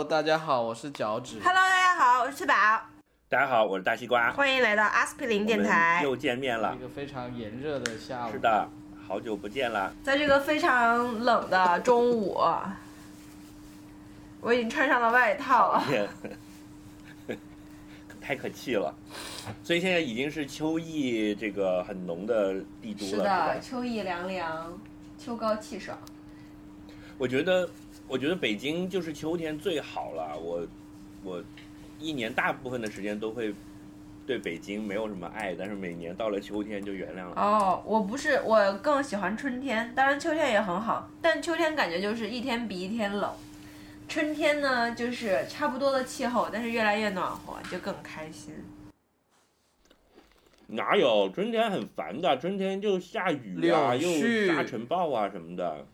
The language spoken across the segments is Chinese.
Hello，大家好，我是脚趾。Hello，大家好，我是宝，大家好，我是大西瓜，欢迎来到阿司匹林电台。又见面了一。个非常炎热的下午。是。的，好久不见了。在这个非常冷的中午，我已经穿上了外套。太可气了。所以现在已经是秋意这个很浓的帝都了，是的，？秋意凉凉，秋高气爽。我觉得，我觉得北京就是秋天最好了。我，我一年大部分的时间都会对北京没有什么爱，但是每年到了秋天就原谅了。哦，我不是，我更喜欢春天，当然秋天也很好，但秋天感觉就是一天比一天冷。春天呢，就是差不多的气候，但是越来越暖和，就更开心。哪有春天很烦的？春天就下雨啊，又沙尘暴啊什么的。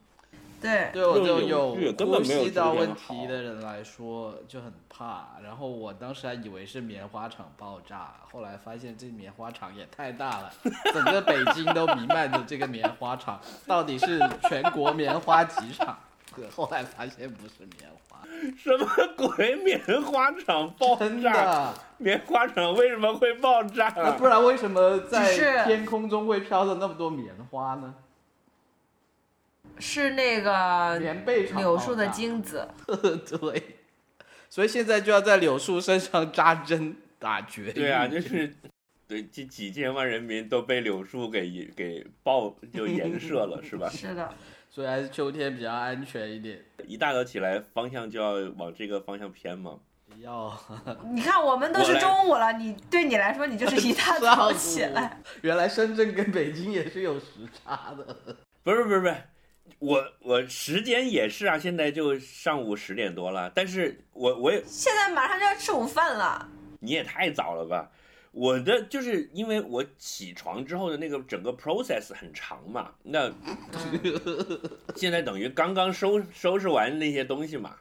对，对我这种有有根本没有呼吸道问题的人来说就很怕。然后我当时还以为是棉花厂爆炸，后来发现这棉花厂也太大了，整个北京都弥漫着这个棉花厂，到底是全国棉花几厂？对，后来发现不是棉花，什么鬼？棉花厂爆炸？棉花厂为什么会爆炸？那不然为什么在天空中会飘着那么多棉花呢？是那个棉被厂柳树的精子。对，所以现在就要在柳树身上扎针打绝育。对啊，就是 对这几千万人民都被柳树给给爆就 颜射了，是吧？是的，所以还是秋天比较安全一点。一大早起来，方向就要往这个方向偏嘛。要你看我们都是中午了，你对你来说，你就是一大早起来。，原来深圳跟北京也是有时差的。不是不是不是，我我时间也是啊，现在就上午十点多了，但是我我也现在马上就要吃午饭了，你也太早了吧。我的就是因为我起床之后的那个整个 process 很长嘛，那 现在等于刚刚收收拾完那些东西嘛，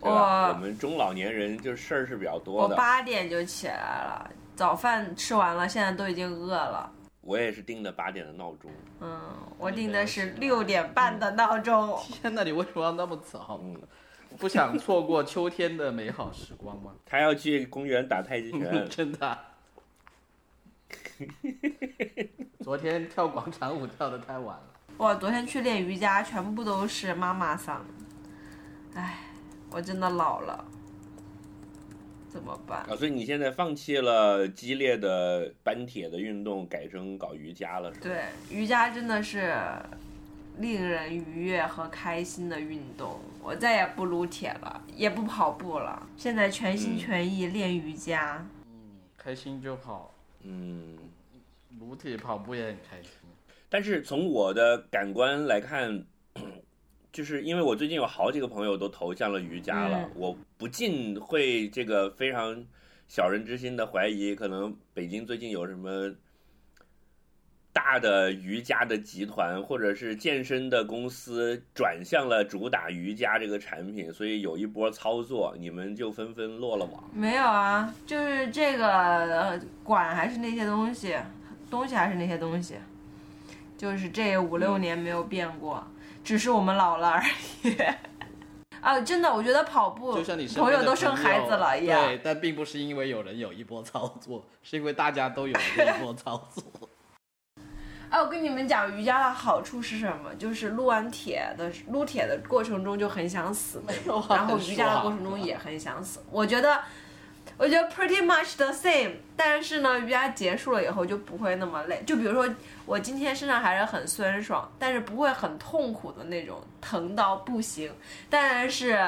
对吧？我我们中老年人就事儿是比较多的。八点就起来了，早饭吃完了，现在都已经饿了。我也是定的八点的闹钟，嗯，我定的是六点半的闹钟。天哪，你为什么要那么早？嗯，不想错过秋天的美好时光吗？他要去公园打太极拳，真的啊、昨天跳广场舞跳的太晚了。我昨天去练瑜伽，全部都是妈妈桑。唉，我真的老了，怎么办？啊，所以你现在放弃了激烈的搬铁的运动，改成搞瑜伽了，是吧？对，瑜伽真的是令人愉悦和开心的运动。我再也不撸铁了，也不跑步了，现在全心嗯全意练瑜伽。开心就好，嗯，撸铁跑步也很开心。但是从我的感官来看，就是因为我最近有好几个朋友都投向了瑜伽了，嗯。我不禁会这个非常小人之心的怀疑，可能北京最近有什么大的瑜伽的集团或者是健身的公司转向了主打瑜伽这个产品，所以有一波操作，你们就纷纷落了网。没有啊，就是这个呃管还是那些东西，东西还是那些东西，就是这五六年没有变过，只是我们老了而已。啊，真的，我觉得跑步就像你身边朋友都生孩子了一样。对，但并不是因为有人有一波操作，是因为大家都有一波操作。哎，我跟你们讲，瑜伽的好处是什么？就是撸完铁的撸铁的过程中就很想死，然后瑜伽的过程中也很想死。我觉得，我觉得 pretty much the same。但是呢，瑜伽结束了以后就不会那么累。就比如说，我今天身上还是很酸爽，但是不会很痛苦的那种，疼到不行。但是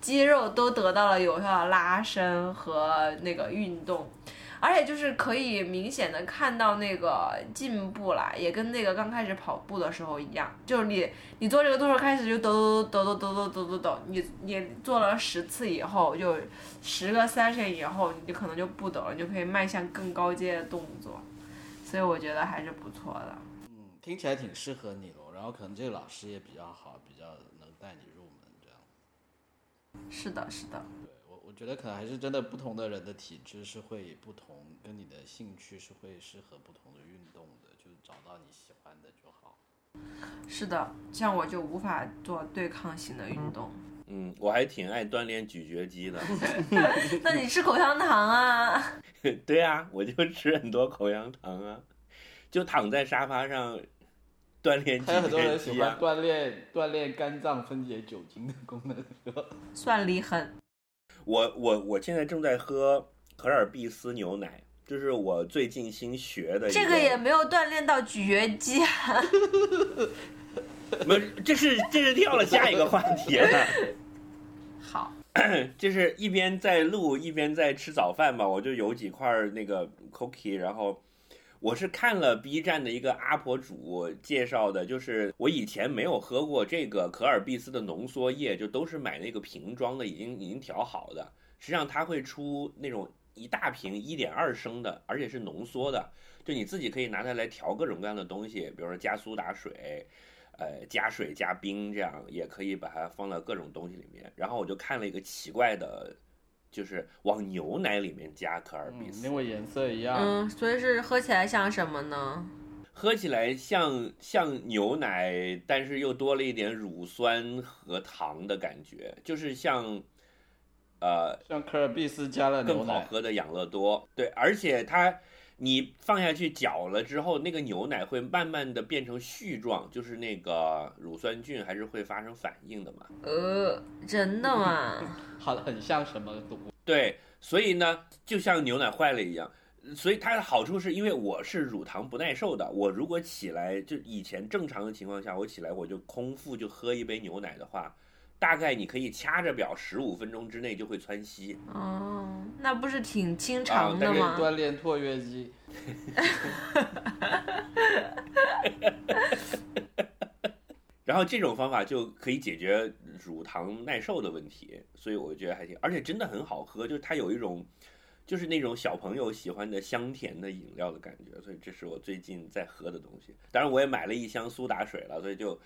肌肉都得到了有效的拉伸和那个运动。而且就是可以明显的看到那个进步啦，也跟那个刚开始跑步的时候一样，就是你你做这个动作开始就抖抖抖抖抖抖抖抖抖，你你做了十次以后，就十个 session 以后，你可能就不抖了，你就可以迈向更高阶的动作，所以我觉得还是不错的。嗯，听起来挺适合你咯。然后可能这个老师也比较好，比较能带你入门这样。是的，是的，觉得可能还是真的不同的人的体质是会不同，跟你的兴趣是会适合不同的运动的，就找到你喜欢的就好。是的，像我就无法做对抗性的运动。嗯，我还挺爱锻炼咀嚼肌的。那你吃口香糖啊？对啊，我就吃很多口香糖啊，就躺在沙发上锻炼咀还有很多人喜欢肌啊。锻炼锻炼肝脏分解酒精的功能，是吧？算离痕。我我我现在正在喝可尔必斯牛奶，这是我最近新学的这个也没有锻炼到咀嚼肌啊。没有，这是这是跳了下一个话题了。好，就是一边在录一边在吃早饭嘛，我就有几块儿那个 cookie，然后我是看了 B 站的一个 UP 主介绍的，就是我以前没有喝过这个可尔必斯的浓缩液，就都是买那个瓶装的，已经已经调好的。实际上它会出那种一大瓶一点二升的，而且是浓缩的，就你自己可以拿它来调各种各样的东西，比如说加苏打水。呃，加水加冰这样也可以把它放到各种东西里面。然后我就看了一个奇怪的，就是往牛奶里面加可尔必嗯，斯，因为颜色一样。嗯，所以是喝起来像什么呢？喝起来像像牛奶，但是又多了一点乳酸和糖的感觉，就是像呃像可尔必斯加了牛更好，喝的养乐多。对，而且它你放下去搅了之后，那个牛奶会慢慢的变成絮状，就是那个乳酸菌还是会发生反应的嘛。呃，真的吗？好很像什么毒？对，所以呢，就像牛奶坏了一样。所以它的好处是因为我是乳糖不耐受的，我如果起来就以前正常的情况下，我起来我就空腹就喝一杯牛奶的话，大概你可以掐着表十五分钟之内就会窜稀。哦，那不是挺清啊肠的吗？锻炼括约肌。然后这种方法就可以解决乳糖耐受的问题，所以我觉得还挺，而且真的很好喝，就是它有一种，就是那种小朋友喜欢的香甜的饮料的感觉，所以这是我最近在喝的东西。当然我也买了一箱苏打水了，所以就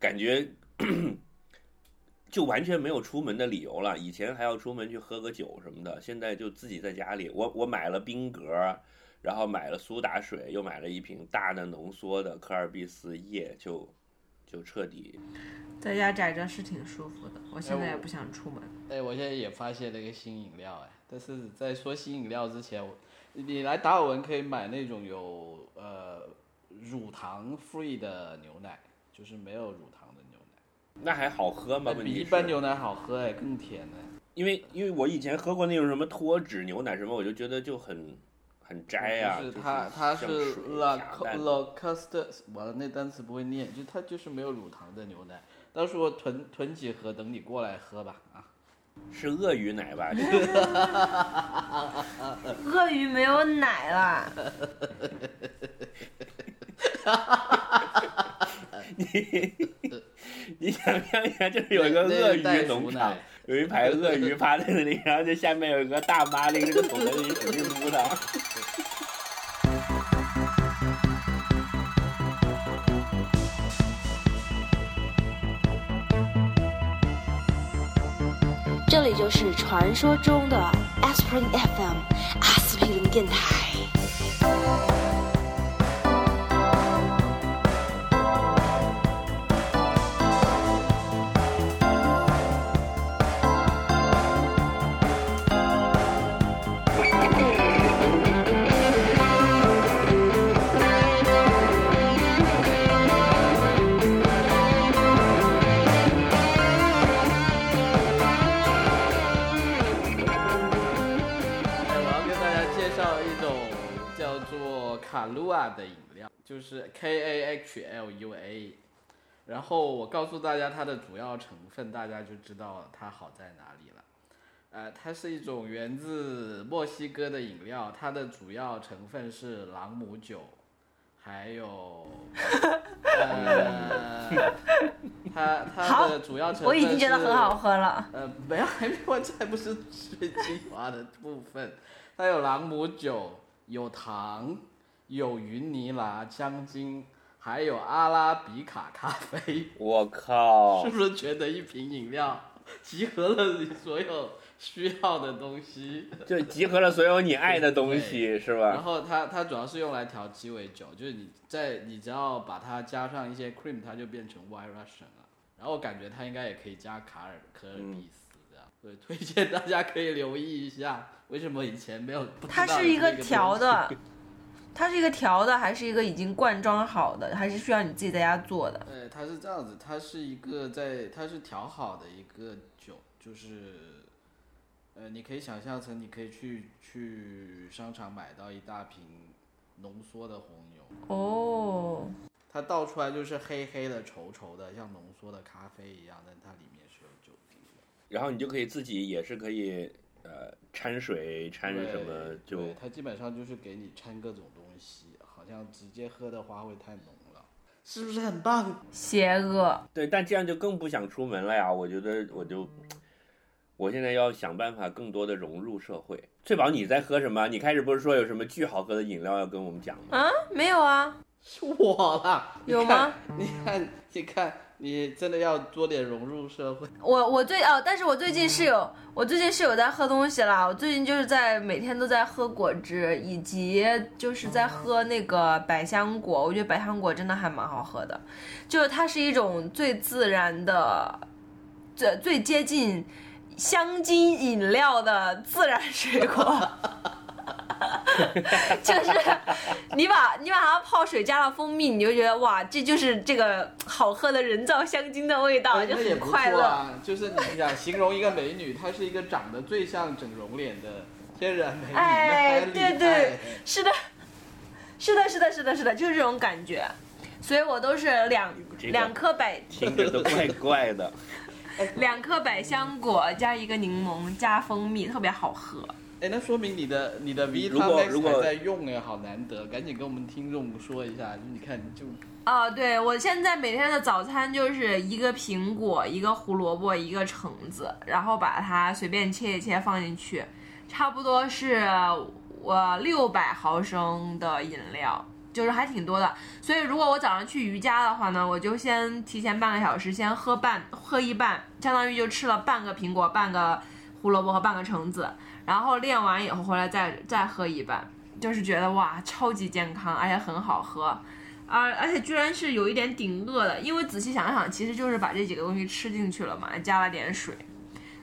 感觉 就完全没有出门的理由了。以前还要出门去喝个酒什么的，现在就自己在家里。我我买了冰格，然后买了苏打水，又买了一瓶大的浓缩的科尔必斯液，就就彻底在家宅着是挺舒服的，我现在也不想出门。哎，我现在也发现了一个新饮料，哎，但是在说新饮料之前，我你来达尔文可以买那种有呃乳糖 free 的牛奶，就是没有乳糖那还好喝吗？比一般牛奶好喝，哎，更甜呢。因为因为我以前喝过那种什么脱脂牛奶什么，我就觉得就很很摘啊、就就是它它是水 la la cust，完了那单词不会念，就它就是没有乳糖的牛奶。到时候囤囤几盒等你过来喝吧啊。是鳄鱼奶吧？鳄鱼没有奶啦，你 想象一下，就是有一个鳄鱼农场，有一排鳄鱼 趴在那里，然后这下面有一个大妈拎着个桶在那里使劲扑它。这里就是传说中的 Aspirin FM 阿司匹林电台。卡路亚的饮料，就是 K A H L U A。然后我告诉大家它的主要成分，大家就知道它好在哪里了。呃，它是一种源自墨西哥的饮料，它的主要成分是朗姆酒，还有呃，它它的主要成分我已经觉得很好喝了。呃，没有，还没完，这还不是最精华的部分。它有朗姆酒，有糖，有云尼拿香精，还有阿拉比卡咖啡。我靠 是！不是觉得一瓶饮料集合了你所有需要的东西？就集合了所有你爱的东西，是吧然？后它它主要是用来调鸡尾酒，就是你在你只要把它加上一些 cream，它就变成 White Russian 了。然后我感觉它应该也可以加卡尔科尔嗯必斯这样，对，推荐大家可以留意一下，为什么以前没有它是一个调的，它是一个调的，还是一个已经灌装好的，还是需要你自己在家做的？呃，它是这样子，它是一个在，它是调好的一个酒，就是，呃，你可以想象成你可以去去商场买到一大瓶浓缩的红牛，哦，它倒出来就是黑黑的、稠稠的，像浓缩的咖啡一样，但它里面是有酒精的。然后你就可以自己也是可以呃掺水掺什么就对，它基本上就是给你掺各种东西，好像直接喝的话会太浓了，是不是很棒？邪恶。对，但这样就更不想出门了呀。我觉得我就，我现在要想办法更多的融入社会。翠宝，你在喝什么？你开始不是说有什么巨好喝的饮料要跟我们讲吗？啊，没有啊，是我啦，你有看吗？你看，你看，你真的要多点融入社会。我我最哦，但是我最近是有，我最近是有在喝东西啦。我最近就是在每天都在喝果汁，以及就是在喝那个百香果。我觉得百香果真的还蛮好喝的，就是它是一种最自然的，最最接近香精饮料的自然水果。就是你把你把它泡水加了蜂蜜，你就觉得哇，这就是这个好喝的人造香精的味道，就很快乐。就是你想形容一个美女，她是一个长得最像整容脸的天然美女，哎对对是的，是的，是的，是的，是的，就是这种感觉。所以我都是两这个两颗百听着都怪 怪的。两颗百香果加一个柠檬加蜂蜜，特别好喝。哎，那说明你的你的 V 如 t 果 a 如 Max 果还在用哎，好难得，赶紧跟我们听众说一下。你看，就啊，对，我现在每天的早餐就是一个苹果，一个胡萝卜，一个橙子，然后把它随便切一切放进去，差不多是我六百毫升的饮料，就是还挺多的。所以如果我早上去瑜伽的话呢，我就先提前半个小时先喝半喝一半，相当于就吃了半个苹果、半个胡萝卜和半个橙子，然后练完以后回来再再喝一半，就是觉得哇超级健康，而且很好喝。而而且居然是有一点顶饿的，因为仔细想想，其实就是把这几个东西吃进去了嘛，加了点水，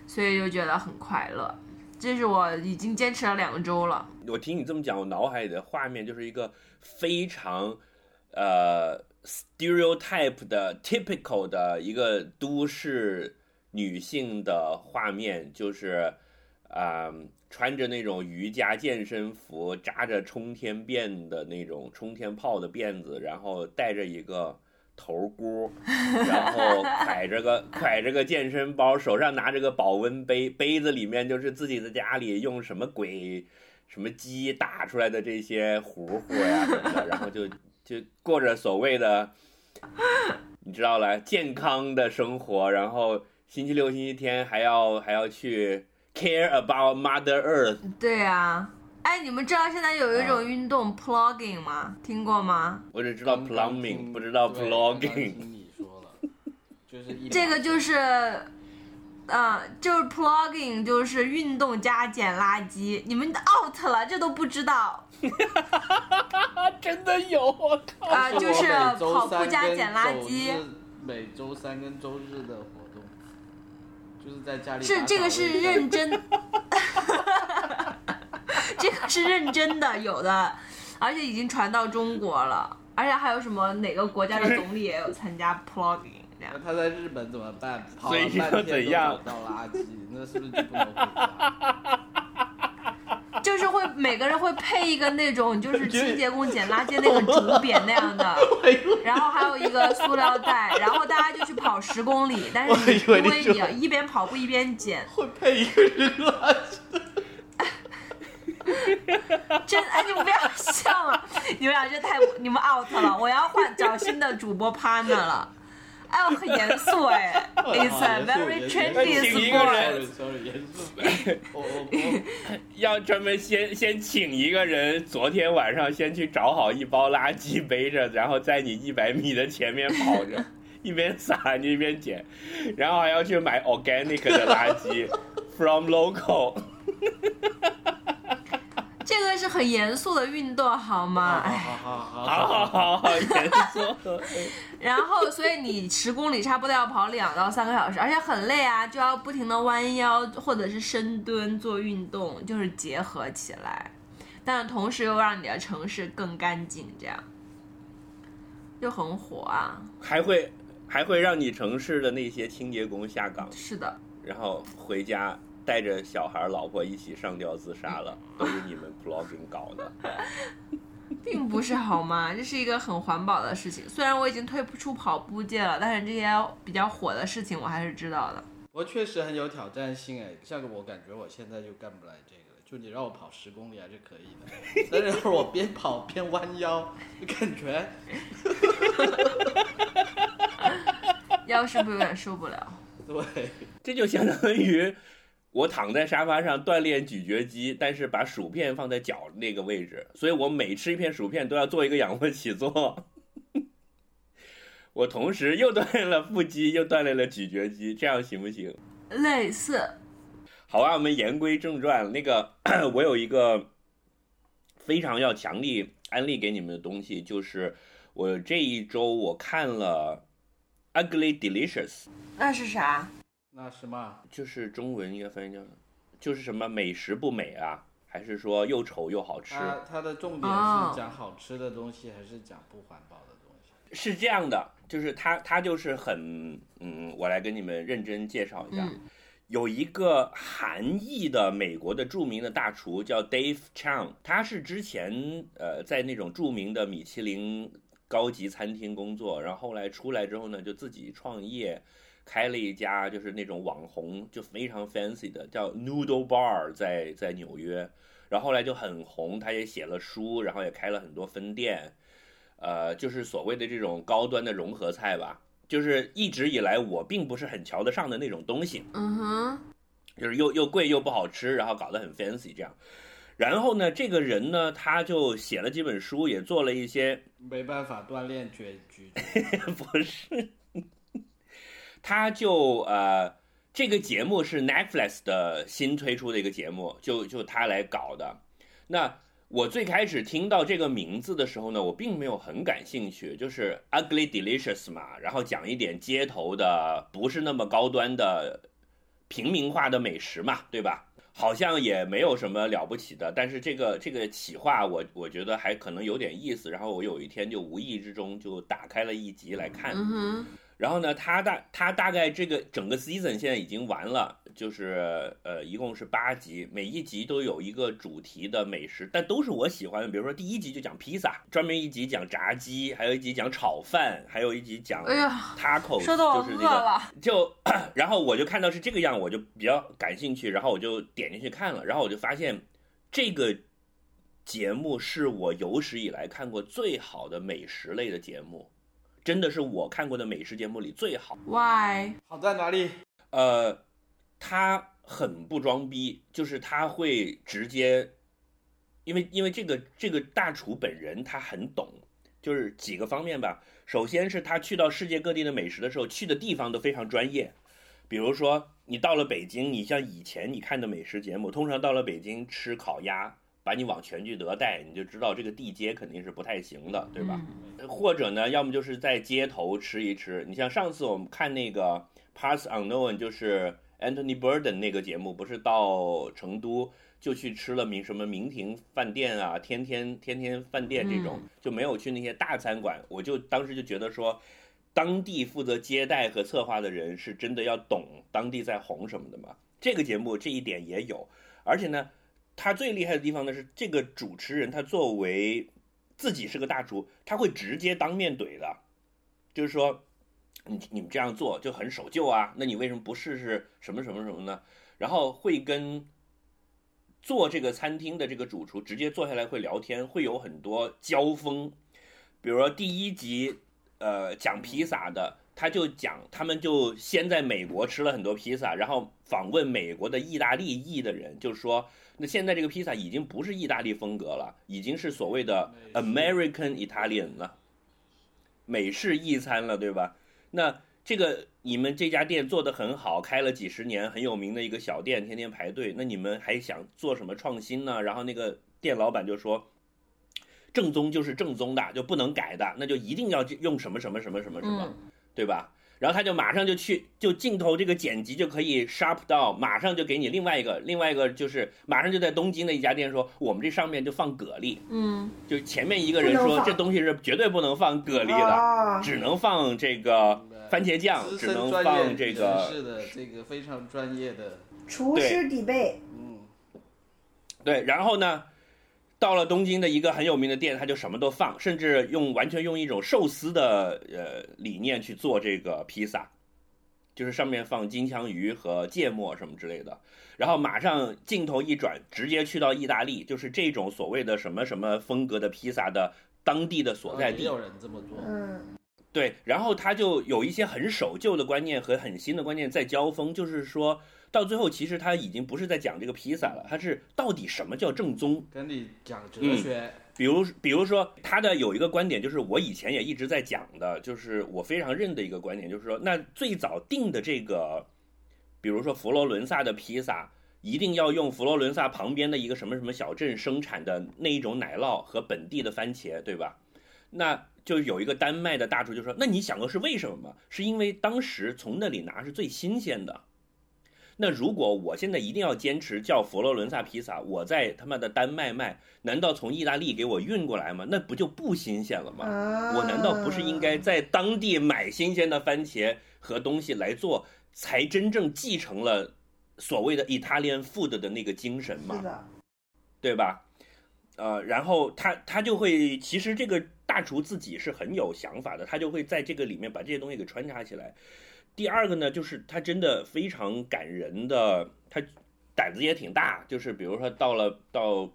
所以就觉得很快乐。这是我已经坚持了两周了。我听你这么讲，我脑海里的画面就是一个非常呃 stereotype 的 typical 的一个都市女性的画面，就是啊、穿着那种瑜伽健身服，扎着冲天辫的那种冲天炮的辫子，然后带着一个。头箍，然后挎着个挎着个健身包，手上拿着个保温杯，杯子里面就是自己在家里用什么鬼什么鸡打出来的这些糊糊呀什么的，然后就 就过着所谓的，你知道了健康的生活，然后星期六、星期天还要还要去 care about Mother Earth，对啊，哎，你们知道现在有一种运动 plugging 吗？听过吗？我只知道 plumbing，不知道对刚刚 vlogging。听你说了，就是这个就是，嗯，就是 plugging，就是运动加捡垃圾。你们 out 了，这都不知道 真的有，我靠！啊、我就是跑步加捡垃圾。每周三跟周日的就是在家里是这个是认真，这个是认真的，有的，而且已经传到中国了，而且还有什么哪个国家的总理也有参加 plugging 那。他在日本怎么办？跑了半天都找不到垃圾，那是不是就不能回家？就是会每个人会配一个那种就是清洁工捡垃圾那个竹扁那样的，然后还有一个塑料袋，然后大家就去跑十公里，但是因为你一边跑步一边捡，会配一个人垃圾？真 哎你们不要笑了，你们俩这太你们 out 了，我要换找新的主播 partner 了。哎，我很严肃哎，It's a very trendy 请一个 sport 人。严肃。我我我 要专门先先请一个人，昨天晚上先去找好一包垃圾背着，然后在你一百米的前面跑着，一边撒一边捡，然后还要去买 organic 的垃圾，from local。这个是很严肃的运动，好吗？好好好好好好严肃。然后所以你十公里差不多要跑两到三个小时，而且很累啊，就要不停的弯腰或者是深蹲做运动，就是结合起来，但同时又让你的城市更干净，这样就很火啊。还会还会让你城市的那些清洁工下岗，是的，然后回家带着小孩、老婆一起上吊自杀了，都是你们 blogging 搞的。并不是好吗？这是一个很环保的事情。虽然我已经退不出跑步界了，但是这些比较火的事情我还是知道的。不过确实很有挑战性哎，像我感觉我现在就干不来这个了。就你让我跑十公里还是可以的，但是我边跑边弯腰，就感觉 腰是不是有点受不了？对，这就相当于我躺在沙发上锻炼咀嚼肌，但是把薯片放在脚那个位置，所以我每吃一片薯片都要做一个仰卧起坐。我同时又锻炼了腹肌，又锻炼了咀嚼肌，这样行不行？类似，好吧，我们言归正传。那个，我有一个非常要强力安利给你们的东西，就是我这一周我看了《Ugly Delicious》，那是啥？那什么？就是中文应该翻译叫，就是什么美食不美啊？还是说又丑又好吃？它它的重点哦是讲好吃的东西，还是讲不环保的东西？是这样的，就是它它就是很嗯，我来跟你们认真介绍一下。嗯有一个韩裔的美国的著名的大厨叫 Dave Chang，他是之前呃在那种著名的米其林高级餐厅工作，然后后来出来之后呢，就自己创业，开了一家就是那种网红就非常 fancy 的叫 Noodle Bar，在在纽约，然后后来就很红，他也写了书，然后也开了很多分店，呃，就是所谓的这种高端的融合菜吧。就是一直以来我并不是很瞧得上的那种东西，嗯哼，就是又又贵又不好吃，然后搞得很 fancy 这样。然后呢，这个人呢，他就写了几本书，也做了一些，没办法锻炼咀咀嚼。不是，他就呃，这个节目是 Netflix 的新推出的一个节目，就就他来搞的。那我最开始听到这个名字的时候呢，我并没有很感兴趣，就是 Ugly Delicious 嘛，然后讲一点街头的，不是那么高端的平民化的美食嘛，对吧？好像也没有什么了不起的，但是这个这个企划我我觉得还可能有点意思，然后我有一天就无意之中就打开了一集来看，然后呢，他大他大概这个整个 season 现在已经完了，就是呃一共是八集，每一集都有一个主题的美食，但都是我喜欢的。比如说第一集就讲披萨，专门一集讲炸鸡，还有一集讲炒饭，还有一集讲，taco，说的我饿就是那个了。就，然后我就看到是这个样，我就比较感兴趣，然后我就点进去看了，然后我就发现这个节目是我有史以来看过最好的美食类的节目，真的是我看过的美食节目里最好。Why？好在哪里？呃，他很不装逼，就是他会直接，因为因为这个这个大厨本人他很懂，就是几个方面吧。首先是他去到世界各地的美食的时候，去的地方都非常专业。比如说，你到了北京，你像以前你看的美食节目，通常到了北京吃烤鸭，把你往全聚德带，你就知道这个地接肯定是不太行的，对吧？或者呢，要么就是在街头吃一吃。你像上次我们看那个 Parts Unknown，就是 Anthony Burden 那个节目，不是到成都就去吃了明什么明亭饭店啊、天天天天饭店这种，就没有去那些大餐馆。我就当时就觉得说，当地负责接待和策划的人是真的要懂当地在红什么的嘛。这个节目这一点也有，而且呢，他最厉害的地方呢是这个主持人他作为自己是个大厨，他会直接当面怼的，就是说，你你们这样做就很守旧啊，那你为什么不试试什么什么什么呢？然后会跟做这个餐厅的这个主厨直接坐下来会聊天，会有很多交锋。比如说第一集，呃，讲披萨的，他就讲他们就先在美国吃了很多披萨，然后访问美国的意大利裔的人，就说那现在这个披萨已经不是意大利风格了，已经是所谓的 American Italian 了，美式意餐了，对吧？那这个你们这家店做得很好，开了几十年，很有名的一个小店，天天排队，那你们还想做什么创新呢？然后那个店老板就说，正宗就是正宗的，就不能改的，那就一定要用什么什么什么什么什么，嗯对吧？然后他就马上就去，就镜头这个剪辑就可以 sharp 到，马上就给你另外一个，另外一个就是马上就在东京的一家店说，我们这上面就放蛤蜊，嗯，就前面一个人说这东西是绝对不能放蛤蜊的，啊，只能放这个番茄酱，只能放这个是的这个非常专业的，厨师底背，嗯，对，然后呢，到了东京的一个很有名的店，他就什么都放，甚至用完全用一种寿司的呃理念去做这个披萨，就是上面放金枪鱼和芥末什么之类的。然后马上镜头一转，直接去到意大利，就是这种所谓的什么什么风格的披萨的当地的所在地。没有人这么做，嗯，对，然后他就有一些很守旧的观念和很新的观念在交锋，就是说到最后，其实他已经不是在讲这个披萨了，他是到底什么叫正宗。跟你讲哲嗯学，比如，比如说他的有一个观点，就是我以前也一直在讲的，就是我非常认的一个观点，就是说，那最早定的这个，比如说佛罗伦萨的披萨，一定要用佛罗伦萨旁边的一个什么什么小镇生产的那一种奶酪和本地的番茄，对吧？那就有一个丹麦的大厨就说：“那你想过是为什么吗？是因为当时从那里拿是最新鲜的。那如果我现在一定要坚持叫佛罗伦萨披萨，我在他妈的丹麦卖，难道从意大利给我运过来吗？那不就不新鲜了吗？啊，我难道不是应该在当地买新鲜的番茄和东西来做，才真正继承了所谓的 Italian food 的那个精神吗？是的，对吧？呃，然后他他就会，其实这个大厨自己是很有想法的，他就会在这个里面把这些东西给穿插起来。第二个呢，就是他真的非常感人的，他胆子也挺大，就是比如说到了到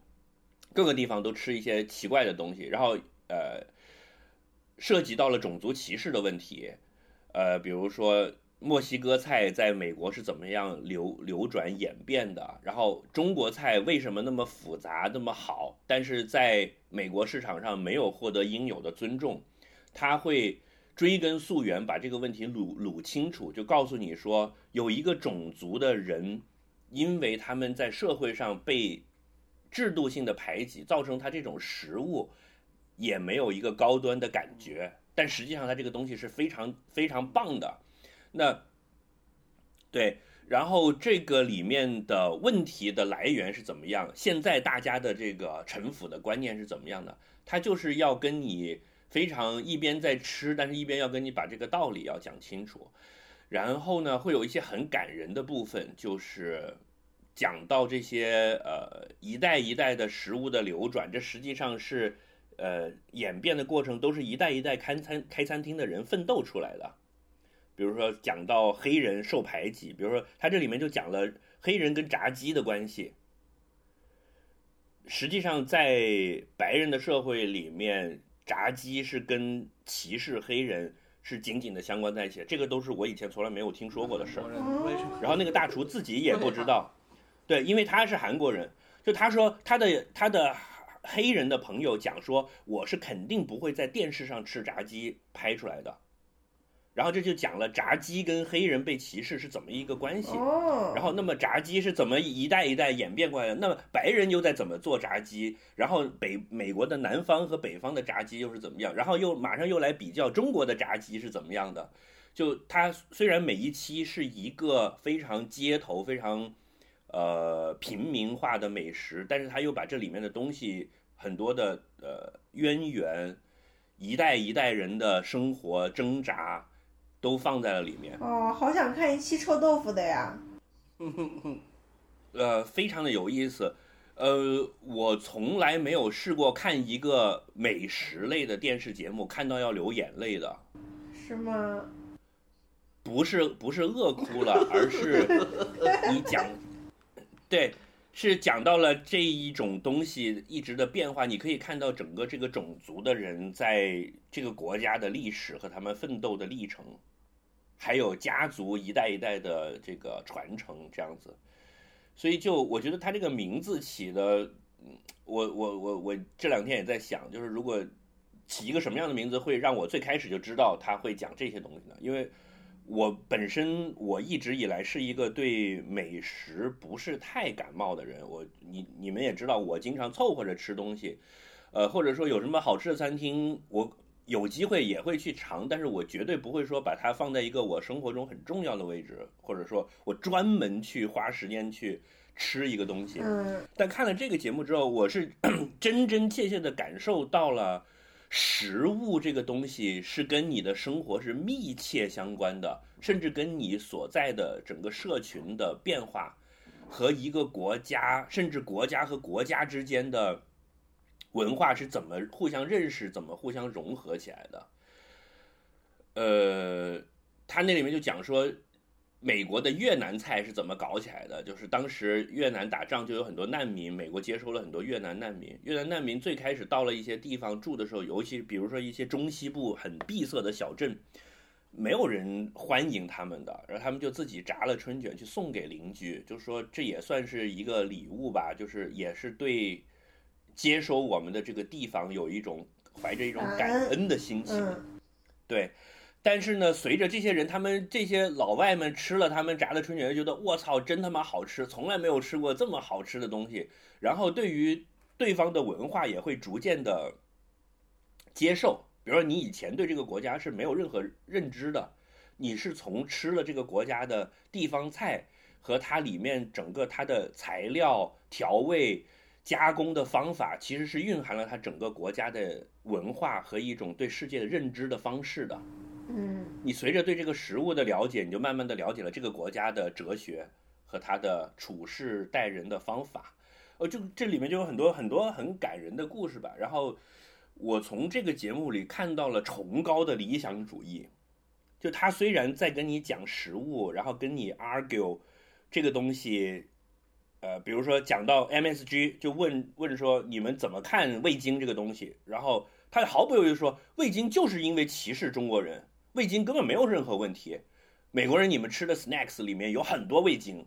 各个地方都吃一些奇怪的东西，然后呃，涉及到了种族歧视的问题，呃，比如说墨西哥菜在美国是怎么样流流转演变的，然后中国菜为什么那么复杂那么好，但是在美国市场上没有获得应有的尊重，他会追根溯源，把这个问题捋捋清楚，就告诉你说，有一个种族的人，因为他们在社会上被制度性的排挤，造成他这种食物也没有一个高端的感觉，但实际上它这个东西是非常非常棒的。那对，然后这个里面的问题的来源是怎么样？现在大家的这个臣服的观念是怎么样的？他就是要跟你非常一边在吃，但是一边要跟你把这个道理要讲清楚。然后呢，会有一些很感人的部分，就是讲到这些呃一代一代的食物的流转，这实际上是呃演变的过程，都是一代一代开餐开餐厅的人奋斗出来的。比如说讲到黑人受排挤，比如说他这里面就讲了黑人跟炸鸡的关系。实际上，在白人的社会里面，炸鸡是跟歧视黑人是紧紧的相关在一起。这个都是我以前从来没有听说过的事儿。然后那个大厨自己也不知道，对，因为他是韩国人，就他说他的他的黑人的朋友讲说，我是肯定不会在电视上吃炸鸡拍出来的。然后这就讲了炸鸡跟黑人被歧视是怎么一个关系。哦，然后，那么炸鸡是怎么一代一代演变过来的？那么白人又在怎么做炸鸡？然后北美国的南方和北方的炸鸡又是怎么样？然后又马上又来比较中国的炸鸡是怎么样的？就它虽然每一期是一个非常街头、非常呃平民化的美食，但是它又把这里面的东西很多的呃渊源、一代一代人的生活挣扎都放在了里面。哦，好想看一期臭豆腐的呀！呃，非常的有意思。呃，我从来没有试过看一个美食类的电视节目，看到要流眼泪的，是吗？不是不是饿哭了，而是你讲，对，是讲到了这一种东西一直的变化。你可以看到整个这个种族的人在这个国家的历史和他们奋斗的历程，还有家族一代一代的这个传承这样子。所以就我觉得他这个名字起的，我我我我这两天也在想，就是如果起一个什么样的名字会让我最开始就知道他会讲这些东西呢？因为我本身我一直以来是一个对美食不是太感冒的人，我你你们也知道，我经常凑合着吃东西，呃，或者说有什么好吃的餐厅，我有机会也会去尝，但是我绝对不会说把它放在一个我生活中很重要的位置，或者说我专门去花时间去吃一个东西。嗯但看了这个节目之后，我是 真真切切的感受到了，食物这个东西是跟你的生活是密切相关的，甚至跟你所在的整个社群的变化，和一个国家，甚至国家和国家之间的文化是怎么互相认识、怎么互相融合起来的。呃，他那里面就讲说，美国的越南菜是怎么搞起来的？就是当时越南打仗就有很多难民，美国接收了很多越南难民。越南难民最开始到了一些地方住的时候，尤其比如说一些中西部很闭塞的小镇，没有人欢迎他们的，然后他们就自己炸了春卷去送给邻居，就说这也算是一个礼物吧，就是也是对接收我们的这个地方有一种怀着一种感恩的心情。嗯对，但是呢，随着这些人，他们这些老外们吃了他们炸的春卷，就觉得我操，真他妈好吃，从来没有吃过这么好吃的东西。然后对于对方的文化也会逐渐的接受。比如说，你以前对这个国家是没有任何认知的，你是从吃了这个国家的地方菜和它里面整个它的材料、调味、加工的方法，其实是蕴含了它整个国家的文化和一种对世界的认知的方式的。嗯你随着对这个食物的了解，你就慢慢的了解了这个国家的哲学和它的处事待人的方法。呃，就这里面就有很多很多很感人的故事吧。然后我从这个节目里看到了崇高的理想主义。就他虽然在跟你讲食物，然后跟你 argue 这个东西，呃，比如说讲到 MSG，就问问说你们怎么看味精这个东西，然后他毫不犹豫说味精就是因为歧视中国人，味精根本没有任何问题。美国人，你们吃的 snacks 里面有很多味精，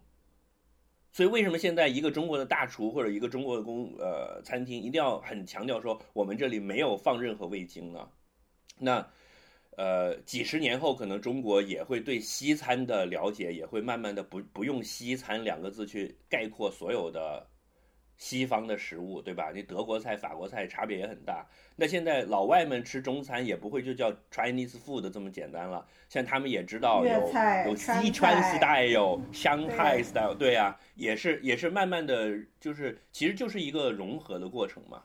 所以为什么现在一个中国的大厨或者一个中国的公呃餐厅一定要很强调说我们这里没有放任何味精呢？那呃几十年后，可能中国也会对西餐的了解也会慢慢的不不用西餐两个字去概括所有的西方的食物，对吧？你德国菜、法国菜差别也很大。那现在老外们吃中餐也不会就叫 Chinese food 这么简单了，像他们也知道有有西川 style、有湘菜 style，对啊，也是也是慢慢的就是其实就是一个融合的过程嘛。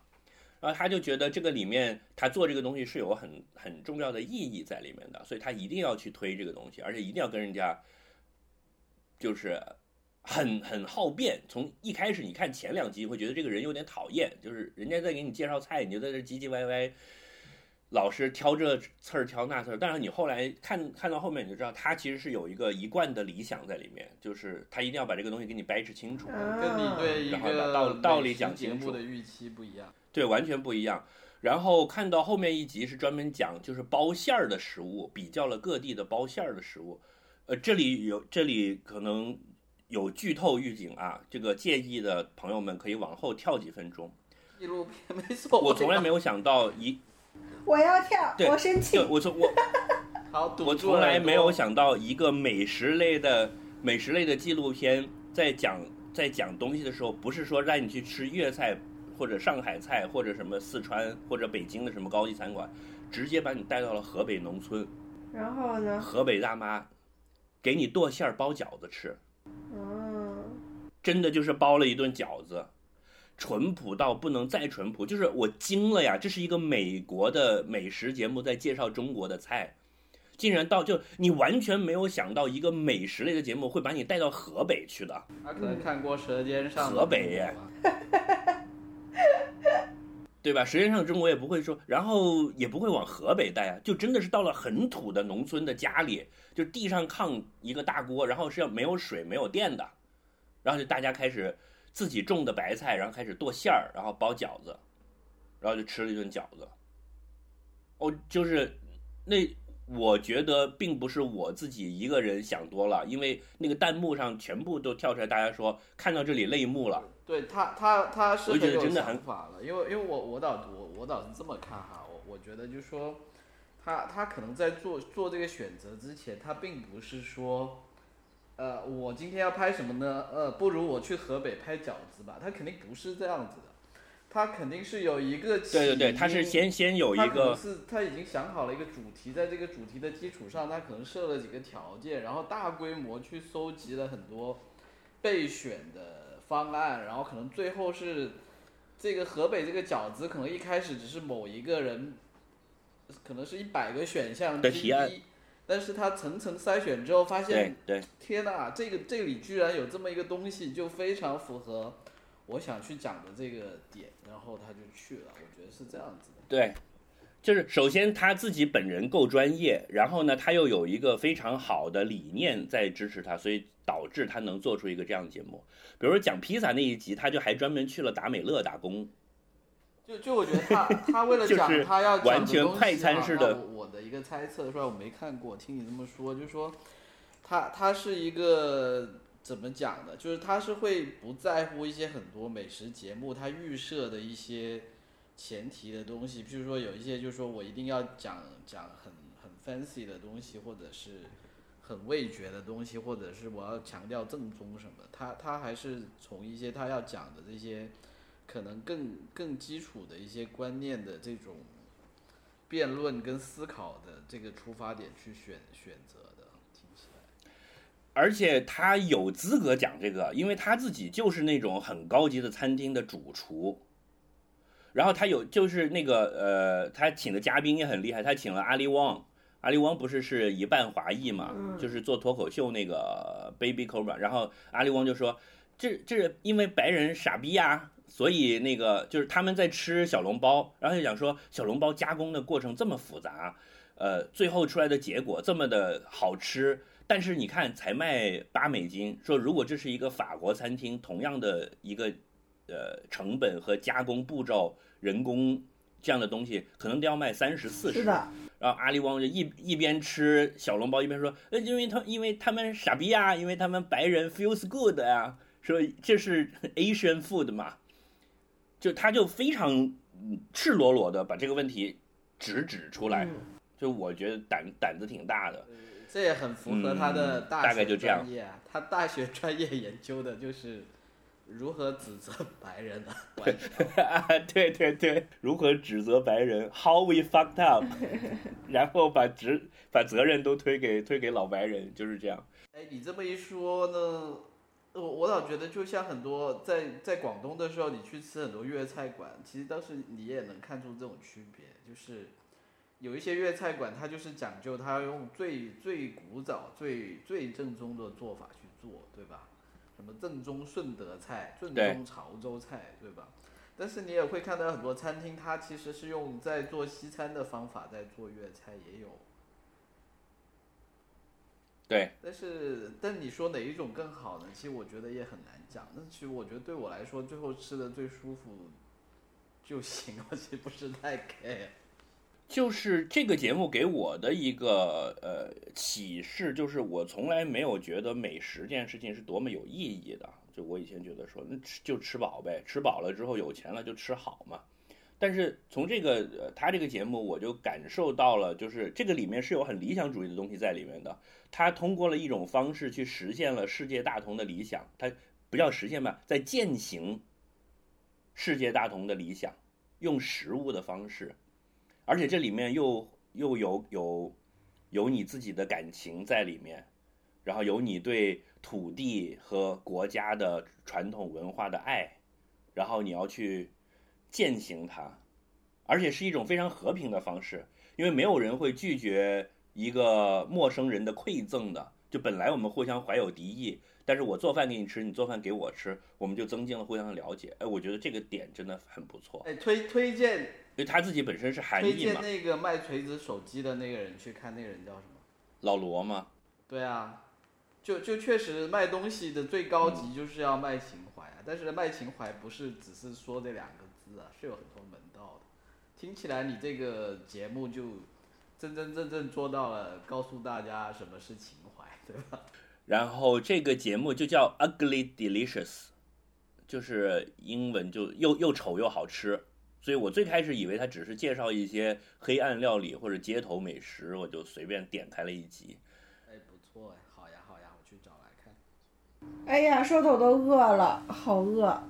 然后他就觉得这个里面他做这个东西是有很很重要的意义在里面的，所以他一定要去推这个东西，而且一定要跟人家就是很很好辩。从一开始你看前两集会觉得这个人有点讨厌，就是人家在给你介绍菜，你就在这唧唧歪歪，老是挑这刺儿挑那刺儿。但是你后来看看到后面，你就知道他其实是有一个一贯的理想在里面，就是他一定要把这个东西给你掰扯清楚。啊跟你对一然后把个道道理讲清楚目的预期不一样。对，完全不一样。然后看到后面一集是专门讲就是包馅儿的食物，比较了各地的包馅儿的食物。呃，这里有这里可能有剧透预警啊，这个介意的朋友们可以往后跳几分钟。纪录片没错，我从来没有想到一，我要跳，对我申请。我从我 好，堵我从来没有想到一个美食类的美食类的纪录片在讲在讲东西的时候，不是说让你去吃粤菜或者上海菜或者什么四川或者北京的什么高级餐馆，直接把你带到了河北农村，然后呢？河北大妈给你剁馅儿包饺子吃，嗯，真的就是包了一顿饺子。淳朴到不能再淳朴，就是我惊了呀！这是一个美国的美食节目在介绍中国的菜，竟然到就你完全没有想到一个美食类的节目会把你带到河北去的。他可能看过《舌尖上的河北 对吧？实际上中国也不会说，然后也不会往河北带啊，就真的是到了很土的农村的家里，就地上炕一个大锅，然后是要没有水没有电的，然后就大家开始自己种的白菜，然后开始剁馅儿，然后包饺子，然后就吃了一顿饺子。哦，就是那我觉得并不是我自己一个人想多了，因为那个弹幕上全部都跳出来，大家说看到这里泪目了。对他，他他是很有想法了，因为因为我我倒我我倒是这么看哈，我我觉得就是说，他他可能在做做这个选择之前，他并不是说，呃，我今天要拍什么呢？呃，不如我去河北拍饺子吧。他肯定不是这样子的，他肯定是有一个对对对，他是先先有一个是他已经想好了一个主题，在这个主题的基础上，他可能设了几个条件，然后大规模去搜集了很多备选的方案，然后可能最后是这个河北这个饺子，可能一开始只是某一个人，可能是一百个选项之的提案。一，但是他层层筛选之后发现，对天呐，这个这里居然有这么一个东西，就非常符合我想去讲的这个点，然后他就去了，我觉得是这样子的。对，就是首先他自己本人够专业，然后呢，他又有一个非常好的理念在支持他，所以导致他能做出一个这样的节目。比如说讲披萨那一集，他就还专门去了达美乐打工。就就我觉得他 他为了就是讲他要完全快餐啊式的我我的一个猜测，虽然我没看过，听你这么说，就是说他他是一个怎么讲的？就是他是会不在乎一些很多美食节目他预设的一些前提的东西，譬如说有一些就是说我一定要讲讲很很 fancy 的东西，或者是很味觉的东西，或者是我要强调正宗什么，他他还是从一些他要讲的这些。可能更更基础的一些观念的这种辩论跟思考的这个出发点去选选择的，听起来。而且他有资格讲这个，因为他自己就是那种很高级的餐厅的主厨。然后他有就是那个呃，他请的嘉宾也很厉害，他请了阿里旺，阿里旺不是是一半华裔嘛，就是做脱口秀那个 Baby Cobra，然后阿里旺就说，这这是因为白人傻逼呀、所以那个就是他们在吃小笼包，然后就讲说小笼包加工的过程这么复杂，呃，最后出来的结果这么的好吃，但是你看才卖八美金，说如果这是一个法国餐厅，同样的一个呃成本和加工步骤、人工这样的东西，可能都要卖三十四十。是的，然后阿里旺就一一边吃小笼包一边说，呃，因为他因为他们傻逼啊，因为他们白人 feels good 啊、说这是 Asian food 嘛，就他就非常嗯赤裸裸的把这个问题直指出来，嗯。就我觉得胆胆子挺大的。这也很符合他的嗯大概就这样。专业啊，他大学专业研究的就是如何指责白人呢。啊，对对对，如何指责白人？How we fucked up，然后把责把责任都推给推给老白人，就是这样。哎，你这么一说呢，我我老觉得就像很多在在广东的时候，你去吃很多粤菜馆，其实当时你也能看出这种区别，就是有一些粤菜馆，它就是讲究它要用最最古早、最最正宗的做法去做，对吧？什么正宗顺德菜、正宗潮州菜，对吧？但是你也会看到很多餐厅，它其实是用在做西餐的方法在做粤菜，也有。对，但是，但你说哪一种更好呢？其实我觉得也很难讲。那其实我觉得对我来说，最后吃的最舒服就行，我其实不是太 care。就是这个节目给我的一个呃启示，就是我从来没有觉得美食这件事情是多么有意义的。就我以前觉得说，那吃就吃饱呗，吃饱了之后有钱了就吃好嘛。但是从这个呃他这个节目，我就感受到了，就是这个里面是有很理想主义的东西在里面的。他通过了一种方式去实现了世界大同的理想，他不叫实现吧，在践行世界大同的理想，用食物的方式。而且这里面又又有有有你自己的感情在里面，然后有你对土地和国家的传统文化的爱，然后你要去践行它，而且是一种非常和平的方式，因为没有人会拒绝一个陌生人的馈赠的。就本来我们互相怀有敌意，但是我做饭给你吃，你做饭给我吃，我们就增进了互相的了解。哎，我觉得这个点真的很不错，哎，推推荐因为他自己本身是韩推裔嘛，荐那个卖锤子手机的那个人去看，那个人叫什么？老罗吗。对啊，就就确实卖东西的最高级就是要卖情怀啊，但是卖情怀不是只是说这两个字啊，是有很多门道的。听起来你这个节目就真真正正做到了告诉大家什么是情怀，对吧？然后这个节目就叫 Ugly Delicious，就是英文就又又丑又好吃，所以我最开始以为它只是介绍一些黑暗料理或者街头美食，我就随便点开了一集。哎，不错哎，好呀好呀，我去找来看。哎呀，说的我都饿了，好饿。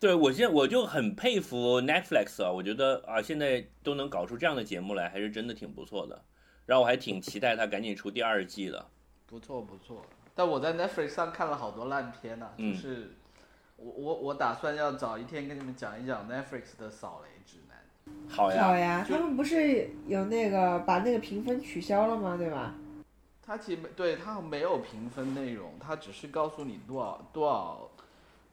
对我现在我就很佩服 Netflix 啊，我觉得啊现在都能搞出这样的节目来，还是真的挺不错的。然后我还挺期待它赶紧出第二季的。不错不错，但我在 Netflix 上看了好多烂片呢、嗯就是我我我打算要找一天跟你们讲一讲 Netflix 的扫雷指南。好呀，好呀，他们不是有那个把那个评分取消了吗？对吧？它其实没对它没有评分内容，它只是告诉你多少多少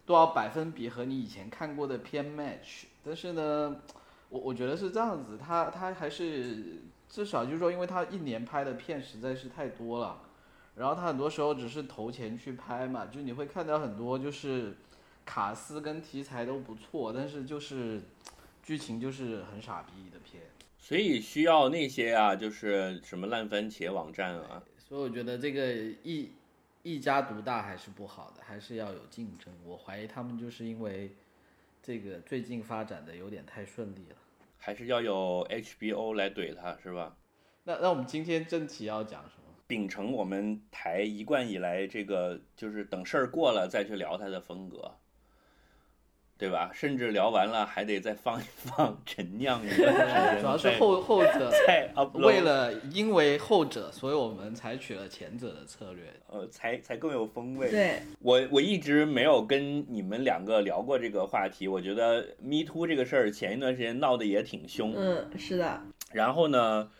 多少百分比和你以前看过的片 match。但是呢，我我觉得是这样子，它它还是至少就是说，因为它一年拍的片实在是太多了，然后他很多时候只是投钱去拍嘛，就你会看到很多就是卡斯跟题材都不错，但是就是剧情就是很傻逼的片。所以需要那些啊，就是什么烂番茄网站啊，所以我觉得这个一一家独大还是不好的，还是要有竞争。我怀疑他们就是因为这个最近发展的有点太顺利了。还是要有 HBO 来怼他，是吧？那那我们今天正题要讲什么？秉承我们台一贯以来这个，就是等事儿过了再去聊它的风格，对吧？甚至聊完了还得再放一放，陈酿一段时间，主要是后后者 再 upload，为了因为后者，所以我们采取了前者的策略。呃，才才更有风味。对，我我一直没有跟你们两个聊过这个话题，我觉得 Me Too 这个事儿前一段时间闹得也挺凶，嗯，是的，然后呢，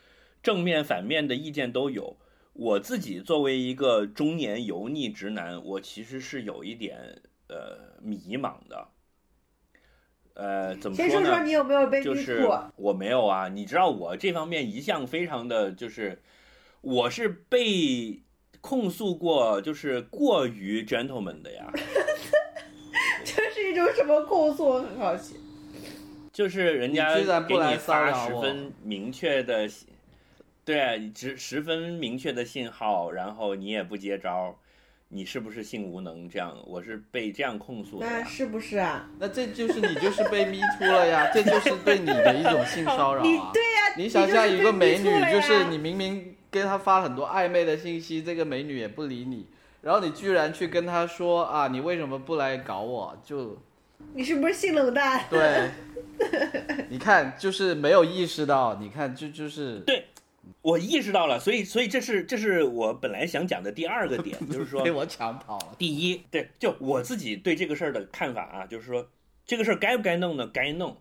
正面反面的意见都有。我自己作为一个中年油腻直男，我其实是有一点呃迷茫的。呃，怎么说呢？先说说你有没有被就 me 是我没有啊，你知道我这方面一向非常的就是，我是被控诉过就是过于 gentleman 的呀，这是一种什么控诉？我很好奇。就是人家给你发十分明确的，对啊，十十分明确的信号，然后你也不接招，你是不是性无能？这样我是被这样控诉的。那是不是啊？那这就是你就是被逼出了呀，这就是对你的一种性骚扰你啊。对呀、你想象一个美女就是你明明跟她发很多暧昧的信息，这个美女也不理你，然后你居然去跟她说啊，你为什么不来搞我？就 你是不是性冷淡？对，你看就是没有意识到，你看就就是对我意识到了，所以所以这是这是我本来想讲的第二个点，就是说被我抢跑了。第一，对，就我自己对这个事儿的看法啊，就是说这个事儿该不该弄呢？该弄。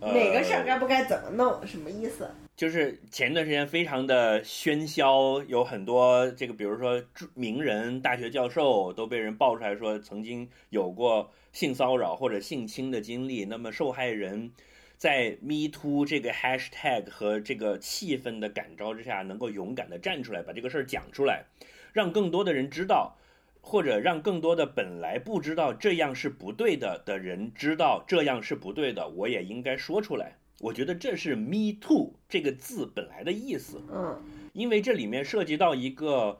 呃哪个事儿该不该怎么弄？什么意思？就是前段时间非常的喧嚣，有很多这个，比如说著名人、大学教授都被人爆出来说曾经有过性骚扰或者性侵的经历。那么受害人在 Me Too 这个 hashtag 和这个气氛的感召之下，能够勇敢的站出来，把这个事儿讲出来，让更多的人知道。或者让更多的本来不知道这样是不对的的人知道这样是不对的，我也应该说出来。我觉得这是 “me too” 这个字本来的意思，嗯，因为这里面涉及到一个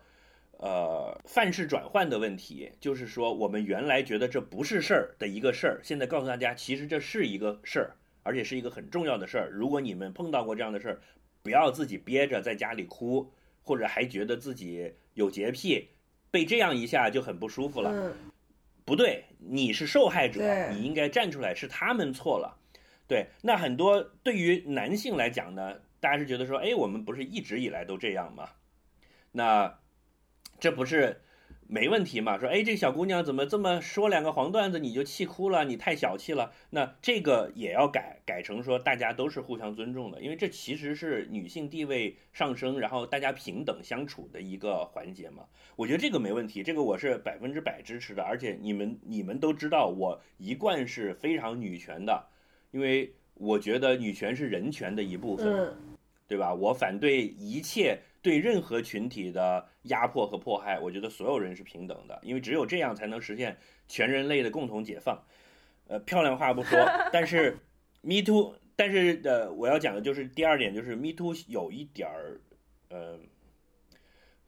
呃范式转换的问题，就是说我们原来觉得这不是事儿的一个事儿，现在告诉大家其实这是一个事儿，而且是一个很重要的事儿。如果你们碰到过这样的事儿，不要自己憋着在家里哭，或者还觉得自己有洁癖，被这样一下就很不舒服了。嗯，不对，你是受害者，你应该站出来，是他们错了。对，那很多对于男性来讲呢，大家是觉得说，哎，我们不是一直以来都这样吗？那这不是没问题嘛？说，哎，这个小姑娘怎么这么说两个黄段子你就气哭了？你太小气了。那这个也要改，改成说大家都是互相尊重的，因为这其实是女性地位上升，然后大家平等相处的一个环节嘛。我觉得这个没问题，这个我是百分之百支持的。而且你们你们都知道，我一贯是非常女权的，因为我觉得女权是人权的一部分，嗯，对吧？我反对一切对任何群体的压迫和迫害，我觉得所有人是平等的，因为只有这样才能实现全人类的共同解放。呃，漂亮话不说，但是 Me Too，但是呃，我要讲的就是第二点，就是 Me Too 有一点儿呃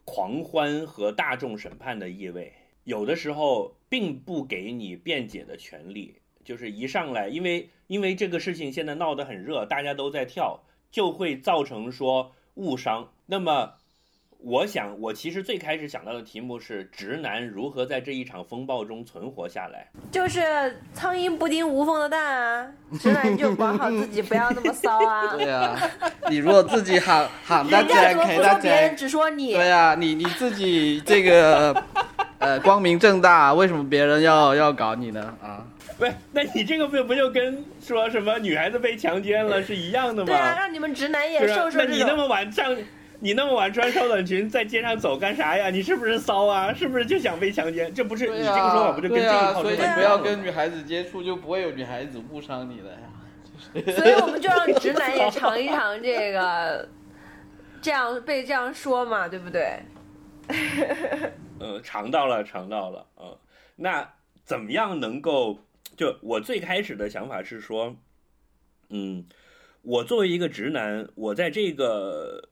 狂欢和大众审判的意味，有的时候并不给你辩解的权利。就是一上来，因为因为这个事情现在闹得很热，大家都在跳，就会造成说误伤。那么，我想我其实最开始想到的题目是直男如何在这一场风暴中存活下来。就是苍蝇不叮无缝的蛋啊，直男就管好自己，不要那么骚啊。对呀、你如果自己喊喊大人家家，怎么不给大说别人，只说你？对呀、你你自己这个呃光明正大，为什么别人要要搞你呢？啊，不是，那你这个不不就跟说什么女孩子被强奸了 是一样的吗？对啊，让你们直男也受受。那你那么晚上，你那么晚穿超短裙在街上走干啥呀？你是不是骚啊？是不是就想被强奸？这不是、你、这个说法不就跟这一套所以你说法一样吗不要跟女孩子接触，就不会有女孩子误伤你的呀。所以我们就让直男也尝一尝这个，这样被这样说嘛，对不对？嗯，尝到了，尝到了，嗯，那怎么样能够？就我最开始的想法是说，嗯，我作为一个直男，我在这个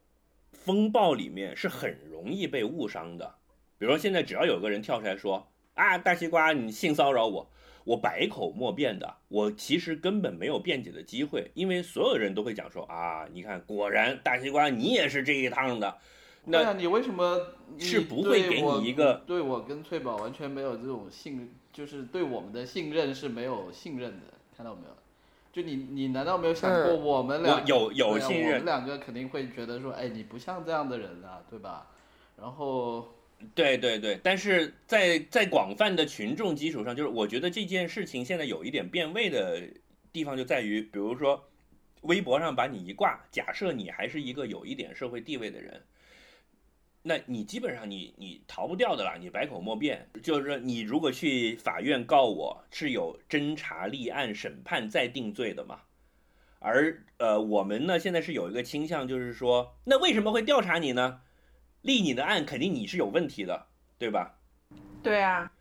风暴里面是很容易被误伤的。比如说，现在只要有个人跳出来说啊，大西瓜你性骚扰我，我百口莫辩的，我其实根本没有辩解的机会，因为所有人都会讲说啊，你看，果然大西瓜你也是这一趟的。那你为什么是不会给你一个对我跟翠宝完全没有这种信，就是对我们的信任是没有信任的，看到没有？就你你难道没有想过嗯我们俩、我有有信任我们两个肯定会觉得说，哎，你不像这样的人啊，对吧？然后对对对，但是在在广泛的群众基础上，就是我觉得这件事情现在有一点变味的地方就在于，比如说微博上把你一挂，假设你还是一个有一点社会地位的人，那你基本上你你逃不掉的啦，你百口莫辩。就是说你如果去法院告我，是有侦查立案、审判再定罪的嘛。而呃，我们呢现在是有一个倾向，就是说，那为什么会调查你呢？立你的案，肯定你是有问题的，对吧？对啊，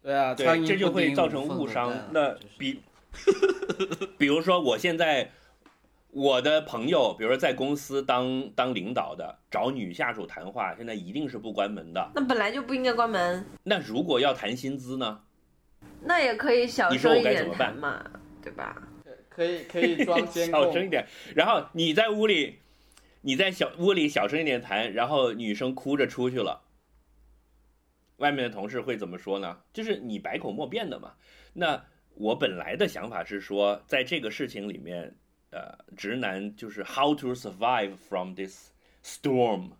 对啊，这就会造成误伤。那就是比，比如说我现在我的朋友，比如说在公司当当领导的，找女下属谈话，现在一定是不关门的。那本来就不应该关门，那如果要谈薪资呢？那也可以小声一点谈嘛，对吧？可以可以装监控，小声一点。然后你在屋里，你在小屋里小声一点谈，然后女生哭着出去了，外面的同事会怎么说呢？就是你百口莫辩的嘛。那我本来的想法是说，在这个事情里面，呃，直男就是 how to survive from this storm。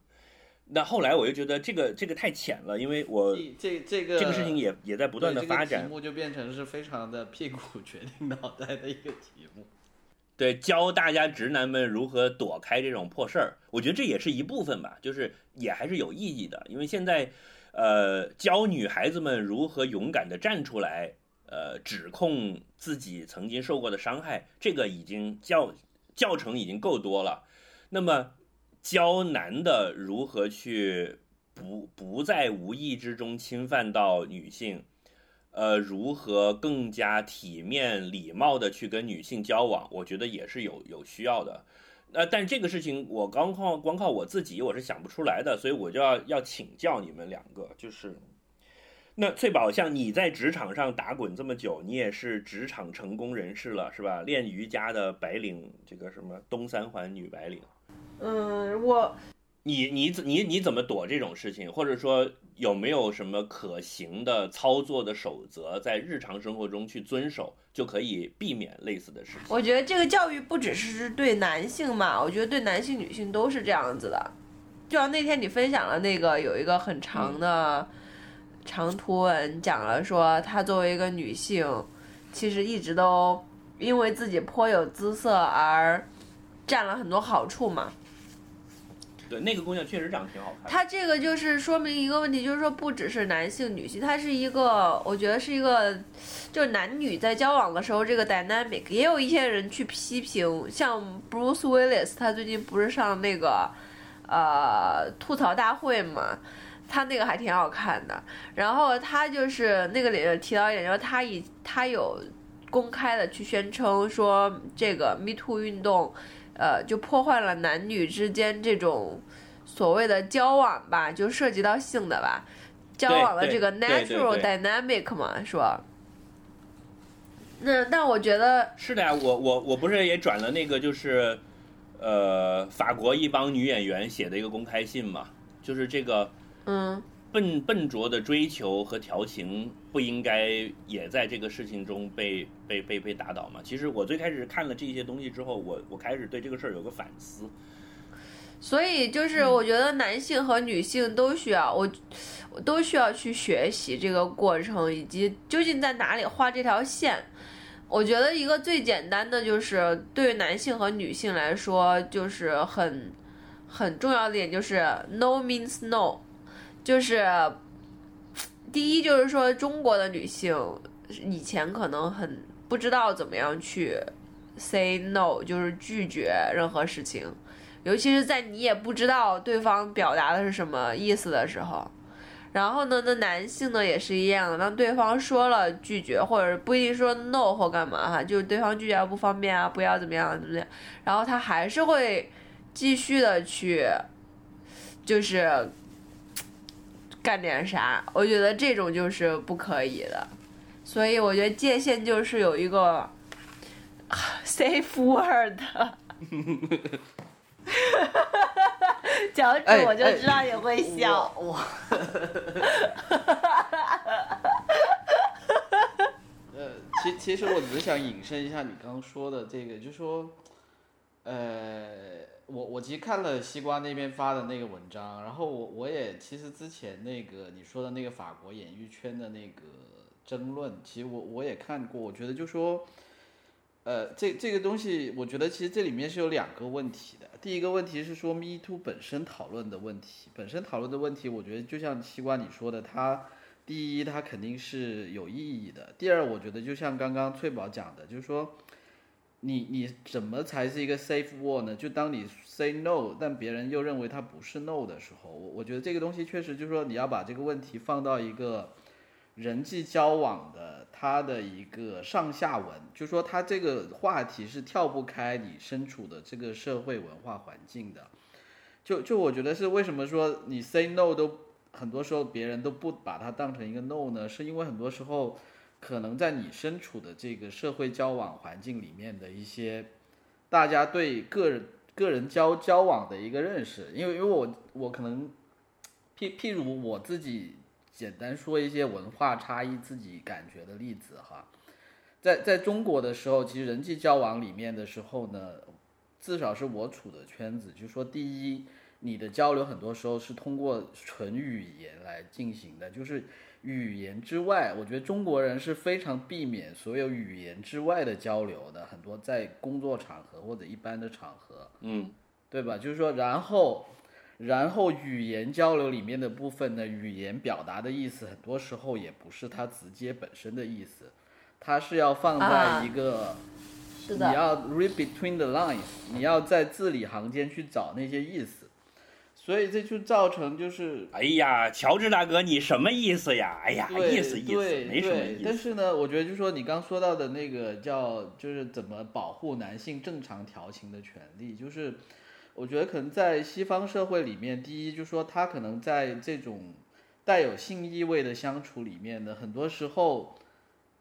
那后来我又觉得这个这个太浅了，因为我这这这个这个事情也也在不断的发展对这个题。目就变成是非常的屁股决定脑袋的一个题目。对，教大家直男们如何躲开这种破事儿，我觉得这也是一部分吧，就是也还是有意义的。因为现在，呃，教女孩子们如何勇敢的站出来，呃，指控自己曾经受过的伤害，这个已经教教程已经够多了。那么，教男的如何去不不在无意之中侵犯到女性，呃，如何更加体面、礼貌的去跟女性交往，我觉得也是有有需要的。呃，但这个事情我光靠光靠我自己我是想不出来的，所以我就要要请教你们两个，就是那翠宝，像你在职场上打滚这么久，你也是职场成功人士了，是吧？练瑜伽的白领，这个什么东三环女白领，嗯，我你你怎你你怎么躲这种事情，或者说有没有什么可行的操作的守则，在日常生活中去遵守，就可以避免类似的事情？我觉得这个教育不只是对男性嘛，我觉得对男性、女性都是这样子的。就像那天你分享了那个有一个很长的长图文，讲了说她作为一个女性，其实一直都因为自己颇有姿色而占了很多好处嘛。对，那个姑娘确实长得挺好看她。这个就是说明一个问题，就是说不只是男性、女性，她是一个，我觉得是一个，就是男女在交往的时候这个 dynamic，也有一些人去批评，像 Bruce Willis，他最近不是上那个呃吐槽大会嘛，他那个还挺好看的。然后他就是那个里提到一点，就是他以他有公开的去宣称说这个 Me Too 运动。呃，就破坏了男女之间这种所谓的交往吧，就涉及到性的吧，交往的这个 natural dynamic 嘛，说。那但我觉得，是的呀，我我我不是也转了那个就是，呃，法国一帮女演员写的一个公开信嘛，就是这个嗯，笨笨拙的追求和调情不应该也在这个事情中被被被被打倒吗。其实我最开始看了这些东西之后，我我开始对这个事儿有个反思。所以就是我觉得男性和女性都需要我，我都需要去学习这个过程，以及究竟在哪里画这条线。我觉得一个最简单的就是对于男性和女性来说，就是很很重要的点就是 no means no，就是第一就是说中国的女性以前可能很不知道怎么样去 say no，就是拒绝任何事情。尤其是在你也不知道对方表达的是什么意思的时候。然后呢，那男性呢也是一样的，当对方说了拒绝，或者不一定说 no 或干嘛哈，就是对方拒绝不方便啊，不要怎么样怎么样，然后他还是会继续的去，就是干点啥。我觉得这种就是不可以的，所以我觉得界限就是有一个 safe word。脚趾哎我就哎知道你会笑。我我 呃，其其实我只是想引申一下你刚刚说的这个，就说，呃，我我其实看了西瓜那边发的那个文章，然后我我也其实之前那个你说的那个法国演艺圈的那个争论，其实我我也看过，我觉得就说。呃，这这个东西，我觉得其实这里面是有两个问题的。第一个问题是说 Me Too 本身讨论的问题，本身讨论的问题，我觉得就像西瓜你说的，它第一它肯定是有意义的。第二，我觉得就像刚刚翠宝讲的，就是说你你怎么才是一个 safe word 呢？就当你 say no，但别人又认为它不是 no 的时候，我我觉得这个东西确实就是说你要把这个问题放到一个。人际交往的它的一个上下文，就说它这个话题是跳不开你身处的这个社会文化环境的。就就我觉得是为什么说你 say no 都很多时候别人都不把它当成一个 no 呢？是因为很多时候可能在你身处的这个社会交往环境里面的一些大家对个人个人交交往的一个认识，因为因为我我可能譬譬如我自己。简单说一些文化差异自己感觉的例子哈，在在中国的时候，其实人际交往里面的时候呢，至少是我处的圈子，就是说第一，你的交流很多时候是通过纯语言来进行的，就是语言之外，我觉得中国人是非常避免所有语言之外的交流的，很多在工作场合或者一般的场合，嗯，对吧？就是说，然后。然后语言交流里面的部分呢，语言表达的意思很多时候也不是它直接本身的意思，它是要放在一个，是的，你要 read between the lines，你要在字里行间去找那些意思，所以这就造成就是哎呀，乔治大哥，你什么意思呀？哎呀，意思意思，没什么意思。但是呢，我觉得就是说你刚说到的那个叫就是怎么保护男性正常调情的权利，就是我觉得可能在西方社会里面，第一就是说他可能在这种带有性意味的相处里面呢，很多时候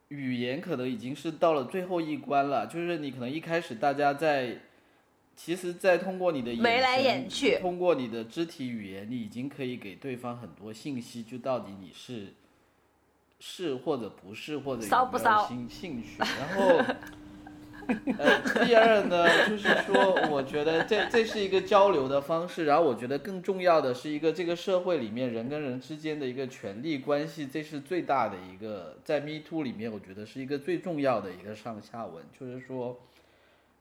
语言可能已经是到了最后一关了，就是你可能一开始大家在。其实，在通过你的眼眉来神眼去通过你的肢体语言，你已经可以给对方很多信息，就到底你是是或者不是，或者有没有骚不骚兴兴趣。然后，呃，第二呢，就是说，我觉得这这是一个交流的方式。然后，我觉得更重要的是一个这个社会里面人跟人之间的一个权力关系，这是最大的一个在 Me Too 里面，我觉得是一个最重要的一个上下文，就是说。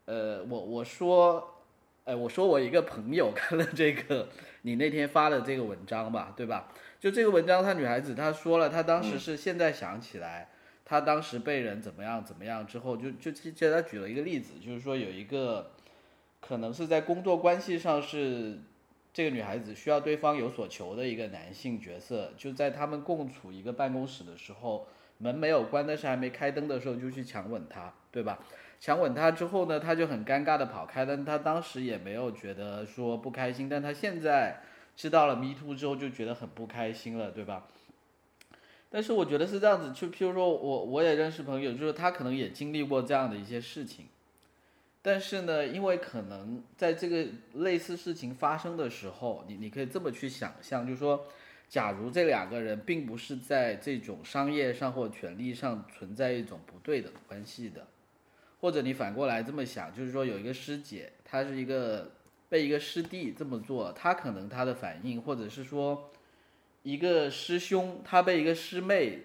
呃，我我说，哎，我说我一个朋友 看了这个你那天发的这个文章吧，对吧？就这个文章，她女孩子她说了，她当时是现在想起来，她当时被人怎么样怎么样之后，就就记得她举了一个例子，就是说有一个可能是在工作关系上是这个女孩子需要对方有所求的一个男性角色，就在他们共处一个办公室的时候，门没有关，但是还没开灯的时候就去强吻她，对吧？强吻他之后呢，他就很尴尬的跑开，但他当时也没有觉得说不开心，但他现在知道了 Me Too 之后就觉得很不开心了，对吧？但是我觉得是这样子，就譬如说我我也认识朋友，就是他可能也经历过这样的一些事情，但是呢，因为可能在这个类似事情发生的时候，你你可以这么去想象，就是说，假如这两个人并不是在这种商业上或权利上存在一种不对等关系的，或者你反过来这么想，就是说有一个师姐，她是一个被一个师弟这么做，她可能她的反应，或者是说。一个师兄他被一个师妹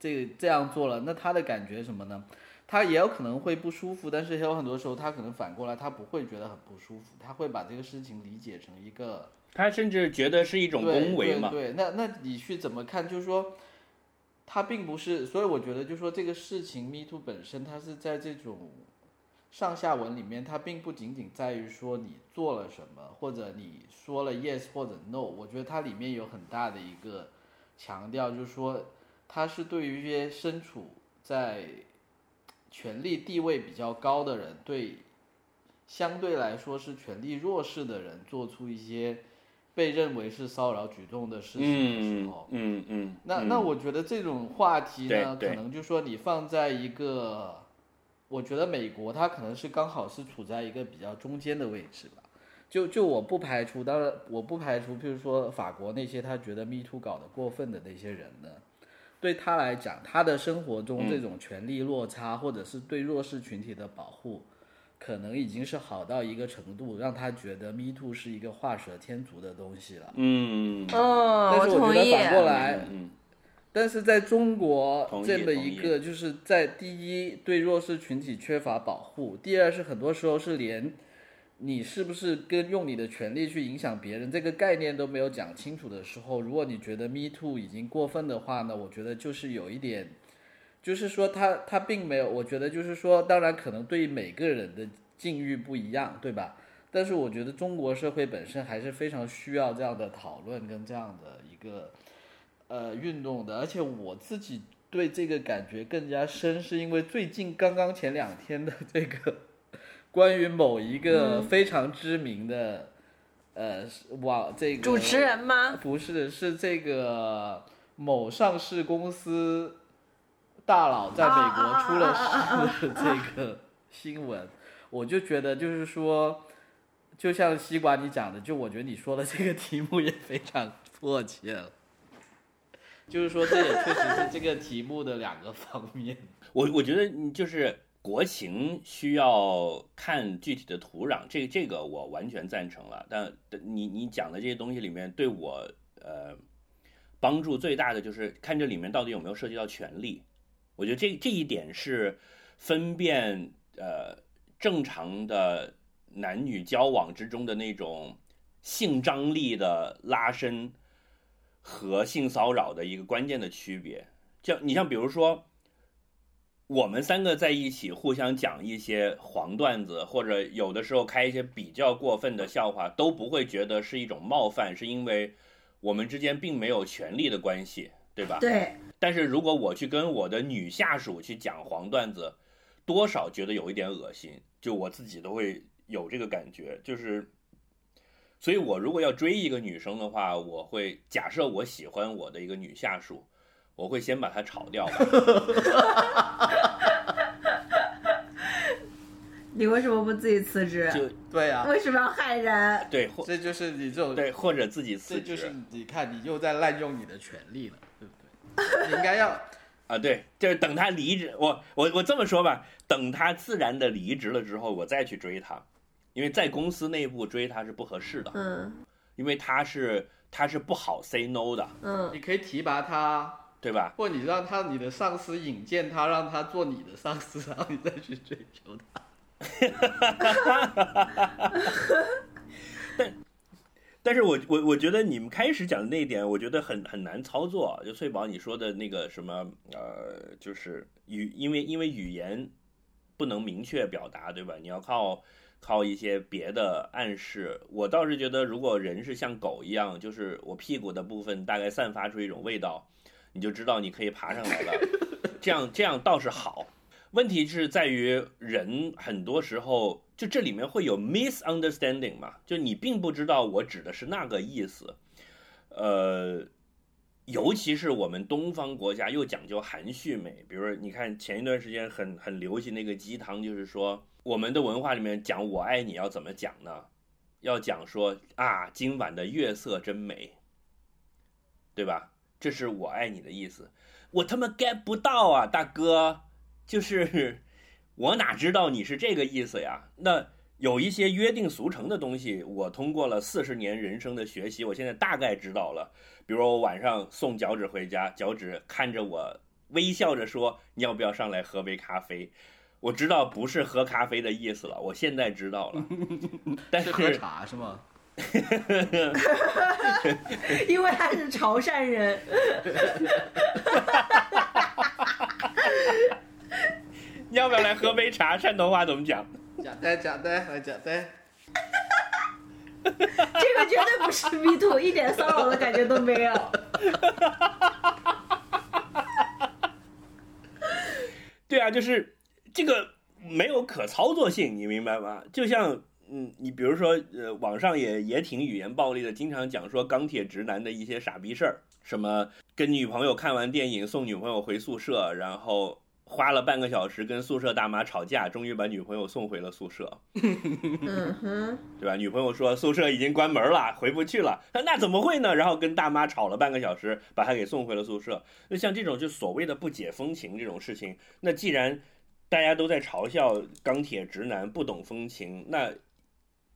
这这样做了，那他的感觉什么呢？他也有可能会不舒服，但是也有很多时候他可能反过来他不会觉得很不舒服，他会把这个事情理解成一个，他甚至觉得是一种恭维嘛。对，那那你去怎么看？就是说，他并不是，所以我觉得就是说这个事情，Me Too 本身它是在这种。上下文里面，它并不仅仅在于说你做了什么，或者你说了 yes 或者 no。我觉得它里面有很大的一个强调，就是说，它是对于一些身处在权力地位比较高的人，对相对来说是权力弱势的人，做出一些被认为是骚扰举动的事情的时候，嗯嗯，那那我觉得这种话题呢，可能就说你放在一个。我觉得美国它可能是刚好是处在一个比较中间的位置吧，就就我不排除，当然我不排除，譬如说法国那些他觉得 Me Too 搞得过分的那些人呢，对他来讲，他的生活中这种权力落差或者是对弱势群体的保护，可能已经是好到一个程度，让他觉得 Me Too 是一个画蛇添足的东西了。嗯，哦，但是我觉得反过来，嗯。但是在中国这么一个，就是在第一对弱势群体缺乏保护，第二是很多时候是连你是不是跟用你的权利去影响别人这个概念都没有讲清楚的时候，如果你觉得 Me Too 已经过分的话呢，我觉得就是有一点，就是说他他并没有，我觉得就是说，当然可能对于每个人的境遇不一样，对吧？但是我觉得中国社会本身还是非常需要这样的讨论跟这样的一个。呃，运动的，而且我自己对这个感觉更加深，是因为最近刚刚前两天的这个关于某一个非常知名的呃网这个主持人吗？不是，是这个某上市公司大佬在美国出了事这个新闻，我就觉得就是说，就像西瓜你讲的，就我觉得你说的这个题目也非常迫切。就是说，这也确实是这个题目的两个方面。我我觉得你，就是国情需要看具体的土壤，这这个我完全赞成了。但你你讲的这些东西里面，对我呃帮助最大的就是看这里面到底有没有涉及到权利。我觉得这这一点是分辨呃正常的男女交往之中的那种性张力的拉伸。和性骚扰的一个关键的区别，像你像比如说，我们三个在一起互相讲一些黄段子，或者有的时候开一些比较过分的笑话，都不会觉得是一种冒犯，是因为我们之间并没有权利的关系，对吧？对。但是如果我去跟我的女下属去讲黄段子，多少觉得有一点恶心，就我自己都会有这个感觉，就是。所以，我如果要追一个女生的话，我会假设我喜欢我的一个女下属，我会先把她炒掉。你为什么不自己辞职？就 对呀，为什么要害人？对，这就是你这种对，或者自己辞职，这就是你看你又在滥用你的权利了？你应该要啊，对，就是等他离职，我我我这么说吧，等他自然的离职了之后，我再去追他。因为在公司内部追他是不合适的，嗯，因为他是他是不好 say no 的，嗯，你可以提拔他，对吧？或你让他你的上司引荐他，让他做你的上司，然后你再去追求他。但是我我我觉得你们开始讲的那一点，我觉得很很难操作。就翠宝你说的那个什么呃，就是语，因为因为语言不能明确表达，对吧？你要靠。靠一些别的暗示，我倒是觉得，如果人是像狗一样，就是我屁股的部分大概散发出一种味道，你就知道你可以爬上来了。这样这样倒是好。问题是在于人很多时候就这里面会有 misunderstanding 嘛，就你并不知道我指的是那个意思。呃，尤其是我们东方国家又讲究含蓄美，比如你看前一段时间很很流行那个鸡汤，就是说我们的文化里面讲我爱你要怎么讲呢？要讲说啊，今晚的月色真美，对吧？这是我爱你的意思。我他妈 get 不到啊，大哥，就是我哪知道你是这个意思呀？那有一些约定俗成的东西，我通过了四十年人生的学习，我现在大概知道了。比如我晚上送脚趾回家，脚趾看着我微笑着说：“你要不要上来喝杯咖啡？”我知道不是喝咖啡的意思了，我现在知道了。但是喝茶是吗？因为他是潮汕人。你 要不要来喝杯茶？汕头话怎么讲？假的，假的，假的。这个绝对不是 me too，一点骚扰的感觉都没有。对啊，就是这个没有可操作性，你明白吗？就像嗯，你比如说呃，网上也也挺语言暴力的，经常讲说钢铁直男的一些傻逼事儿，什么跟女朋友看完电影送女朋友回宿舍，然后。花了半个小时跟宿舍大妈吵架，终于把女朋友送回了宿舍。嗯哼，对吧？女朋友说宿舍已经关门了，回不去了。那怎么会呢？然后跟大妈吵了半个小时，把她给送回了宿舍。那像这种就所谓的不解风情这种事情，那既然大家都在嘲笑钢铁直男不懂风情，那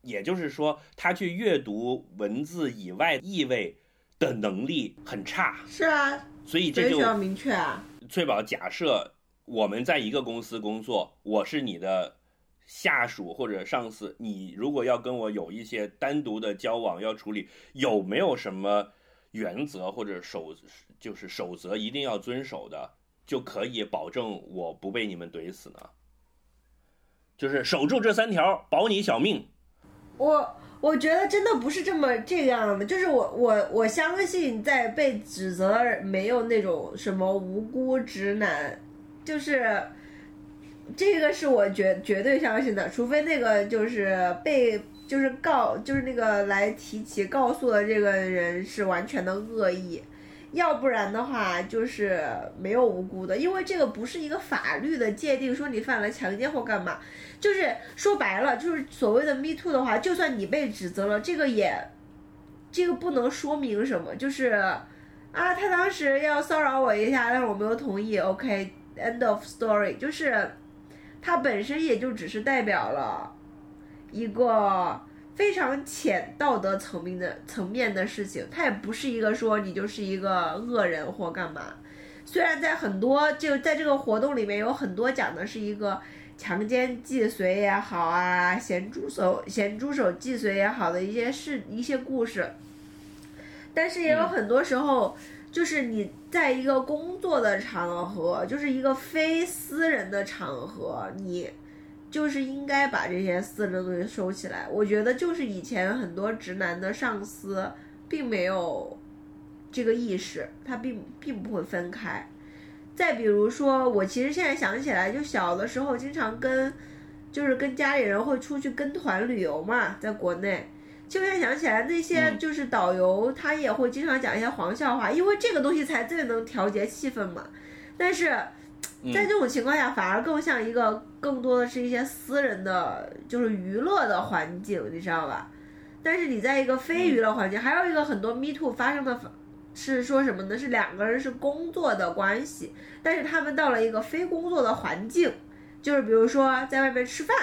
也就是说他去阅读文字以外意味的能力很差。是啊，所以这就要明确啊。翠宝假设。我们在一个公司工作，我是你的下属或者上司。你如果要跟我有一些单独的交往要处理，有没有什么原则或者守就是守则一定要遵守的，就可以保证我不被你们怼死呢？就是守住这三条，保你小命。我我觉得真的不是这么这样的，就是我我我相信在被指责没有那种什么无辜直男。就是这个是我绝绝对相信的，除非那个就是被就是告就是那个来提起告诉的这个人是完全的恶意，要不然的话就是没有无辜的，因为这个不是一个法律的界定，说你犯了强奸或干嘛，就是说白了就是所谓的 me too 的话，就算你被指责了，这个也这个不能说明什么，就是啊他当时要骚扰我一下，但是我没有同意，OK。End of story，就是它本身也就只是代表了一个非常浅道德层面的层面的事情，它也不是一个说你就是一个恶人或干嘛。虽然在很多就在这个活动里面有很多讲的是一个强奸既遂也好啊，咸猪手咸猪手既遂也好的一些事一些故事，但是也有很多时候。就是你在一个工作的场合，就是一个非私人的场合，你就是应该把这些私人的东西收起来。我觉得就是以前很多直男的上司并没有这个意识，他并并不会分开。再比如说，我其实现在想起来，就小的时候经常跟，就是跟家里人会出去跟团旅游嘛，在国内。就现在想起来，那些就是导游，他也会经常讲一些黄笑话，因为这个东西才最能调节气氛嘛。但是在这种情况下，反而更像一个更多的是一些私人的，就是娱乐的环境，你知道吧？但是你在一个非娱乐环境，还有一个很多 me too 发生的，是说什么呢？是两个人是工作的关系，但是他们到了一个非工作的环境，就是比如说在外面吃饭，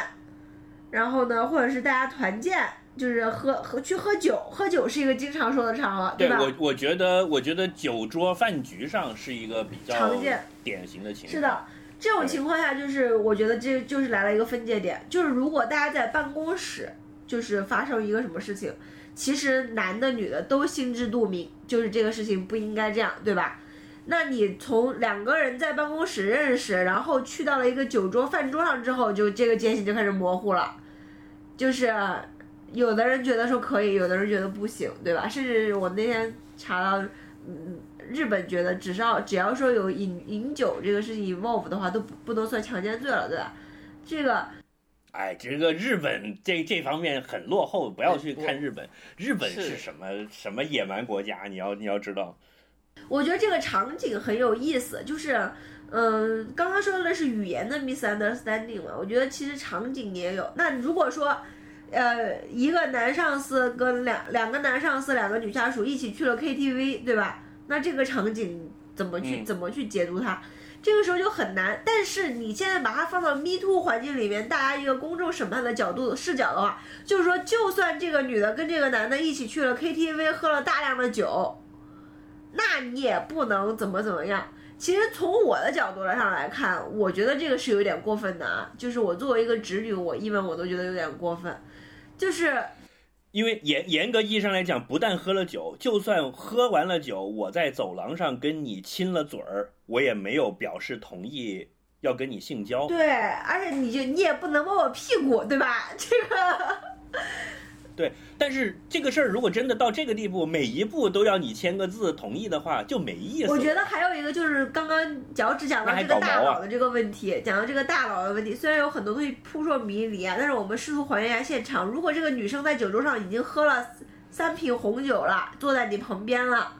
然后呢，或者是大家团建。就是喝喝去喝酒，喝酒是一个经常说的场合，对吧？我我觉得，我觉得酒桌饭局上是一个比较常见、典型的情况。是的，这种情况下，就是我觉得这就是来了一个分界点，就是如果大家在办公室，就是发生一个什么事情，其实男的女的都心知肚明，就是这个事情不应该这样，对吧？那你从两个人在办公室认识，然后去到了一个酒桌饭桌上之后，就这个界限就开始模糊了，就是。有的人觉得说可以，有的人觉得不行，对吧？甚至我那天查到，嗯，日本觉得只要只要说有饮饮酒这个事情 involve 的话，都不不能算强奸罪了，对吧？这个，哎，这个日本这这方面很落后，不要去看日本，日本是什么什么野蛮国家？你要你要知道，我觉得这个场景很有意思，就是，嗯、刚刚说的是语言的 misunderstanding 嘛，我觉得其实场景也有。那如果说，呃，一个男上司跟两两个男上司、两个女下属一起去了 KTV，对吧？那这个场景怎么去、嗯怎么去解读它？这个时候就很难。但是你现在把它放到 Me Too 环境里面，大家一个公众审判的角度视角的话，就是说，就算这个女的跟这个男的一起去了 KTV，喝了大量的酒，那你也不能怎么怎么样。其实从我的角度上来看，我觉得这个是有点过分的啊。就是我作为一个直女，我一闻我都觉得有点过分。就是因为严严格意义上来讲，不但喝了酒，就算喝完了酒，我在走廊上跟你亲了嘴儿，我也没有表示同意要跟你性交。对，而且你就你也不能摸我屁股，对吧？这个对，但是这个事儿如果真的到这个地步，每一步都要你签个字同意的话，就没意思。我觉得还有一个就是刚刚脚趾讲到这个大佬的这个问题，讲到这个大佬的问题，虽然有很多东西扑朔迷离啊，但是我们试图还原一下现场。如果这个女生在酒桌上已经喝了三瓶红酒了，坐在你旁边了，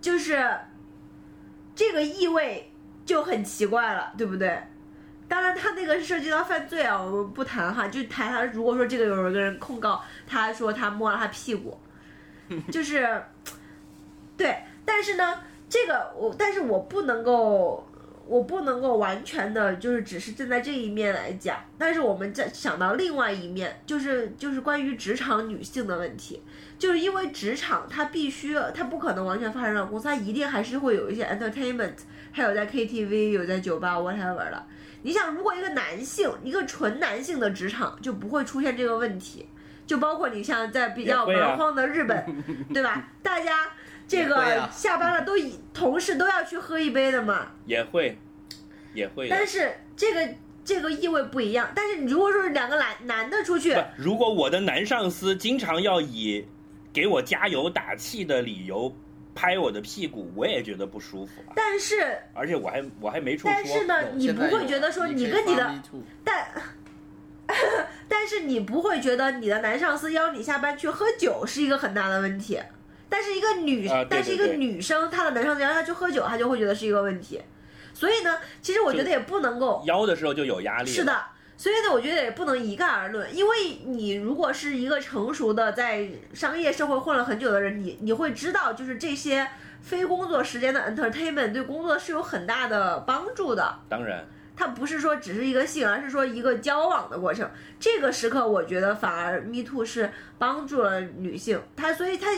就是这个意味就很奇怪了，对不对？当然，他那个涉及到犯罪啊，我们不谈哈，就谈他如果说这个有一个人控告他说他摸了他屁股，就是对，但是呢，这个我，但是我不能够，我不能够完全的，就是只是站在这一面来讲。但是我们再想到另外一面，就是就是关于职场女性的问题，就是因为职场它必须，它不可能完全发生在公司，它一定还是会有一些 entertainment，还有在 KTV，有在酒吧 whatever 的。你想，如果一个男性，一个纯男性的职场就不会出现这个问题，就包括你像在比较蛮荒的日本，对吧？大家这个下班了都以同事都要去喝一杯的嘛。也会，也会。但是这个这个意味不一样。但是你如果说是两个男男的出去，如果我的男上司经常要以给我加油打气的理由拍我的屁股，我也觉得不舒服啊。但是而且我还我还没处说。但是呢，你不会觉得说你跟你的但。但是你不会觉得你的男上司邀你下班去喝酒是一个很大的问题，但是一个女，但是一个女生，她的男上司邀她去喝酒，她就会觉得是一个问题。所以呢，其实我觉得也不能够邀的时候就有压力。是，的，所以呢，我觉得也不能一概而论，因为你如果是一个成熟的在商业社会混了很久的人，你你会知道，就是这些非工作时间的 entertainment 对工作是有很大的帮助的。当然，它不是说只是一个性，而是说一个交往的过程。这个时刻，我觉得反而 Me Too 是帮助了女性，她所以她，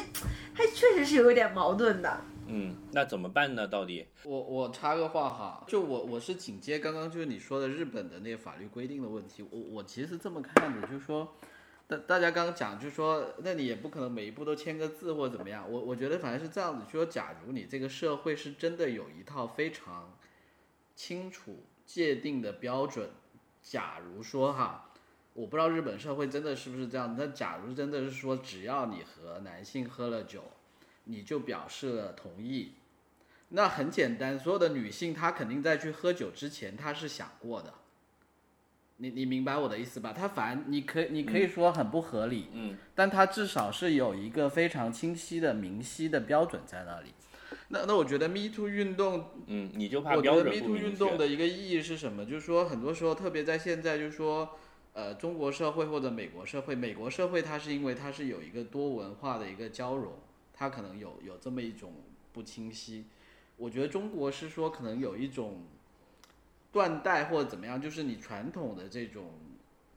她确实是有一点矛盾的。嗯，那怎么办呢？到底？我我插个话哈，就我我是紧接刚刚就是你说的日本的那个法律规定的问题，我我其实这么看的，就是说，大大家刚刚讲就是说，那你也不可能每一步都签个字或者怎么样，我我觉得反正是这样子，就说假如你这个社会是真的有一套非常清楚界定的标准，假如说哈，我不知道日本社会真的是不是这样，但假如真的是说，只要你和男性喝了酒，你就表示了同意，那很简单，所有的女性她肯定在去喝酒之前，她是想过的。你你明白我的意思吧？她反你可以你可以说很不合理，嗯，但她至少是有一个非常清晰的明晰的标准在那里。那那我觉得 Me Too 运动嗯，你就怕我觉得 Me Too 运动。的一个意义是什么？就是说，很多时候，特别在现在，就是说，呃，中国社会或者美国社会，美国社会它是因为它是有一个多文化的一个交融，它可能有有这么一种不清晰。我觉得中国是说可能有一种断代或者怎么样，就是你传统的这种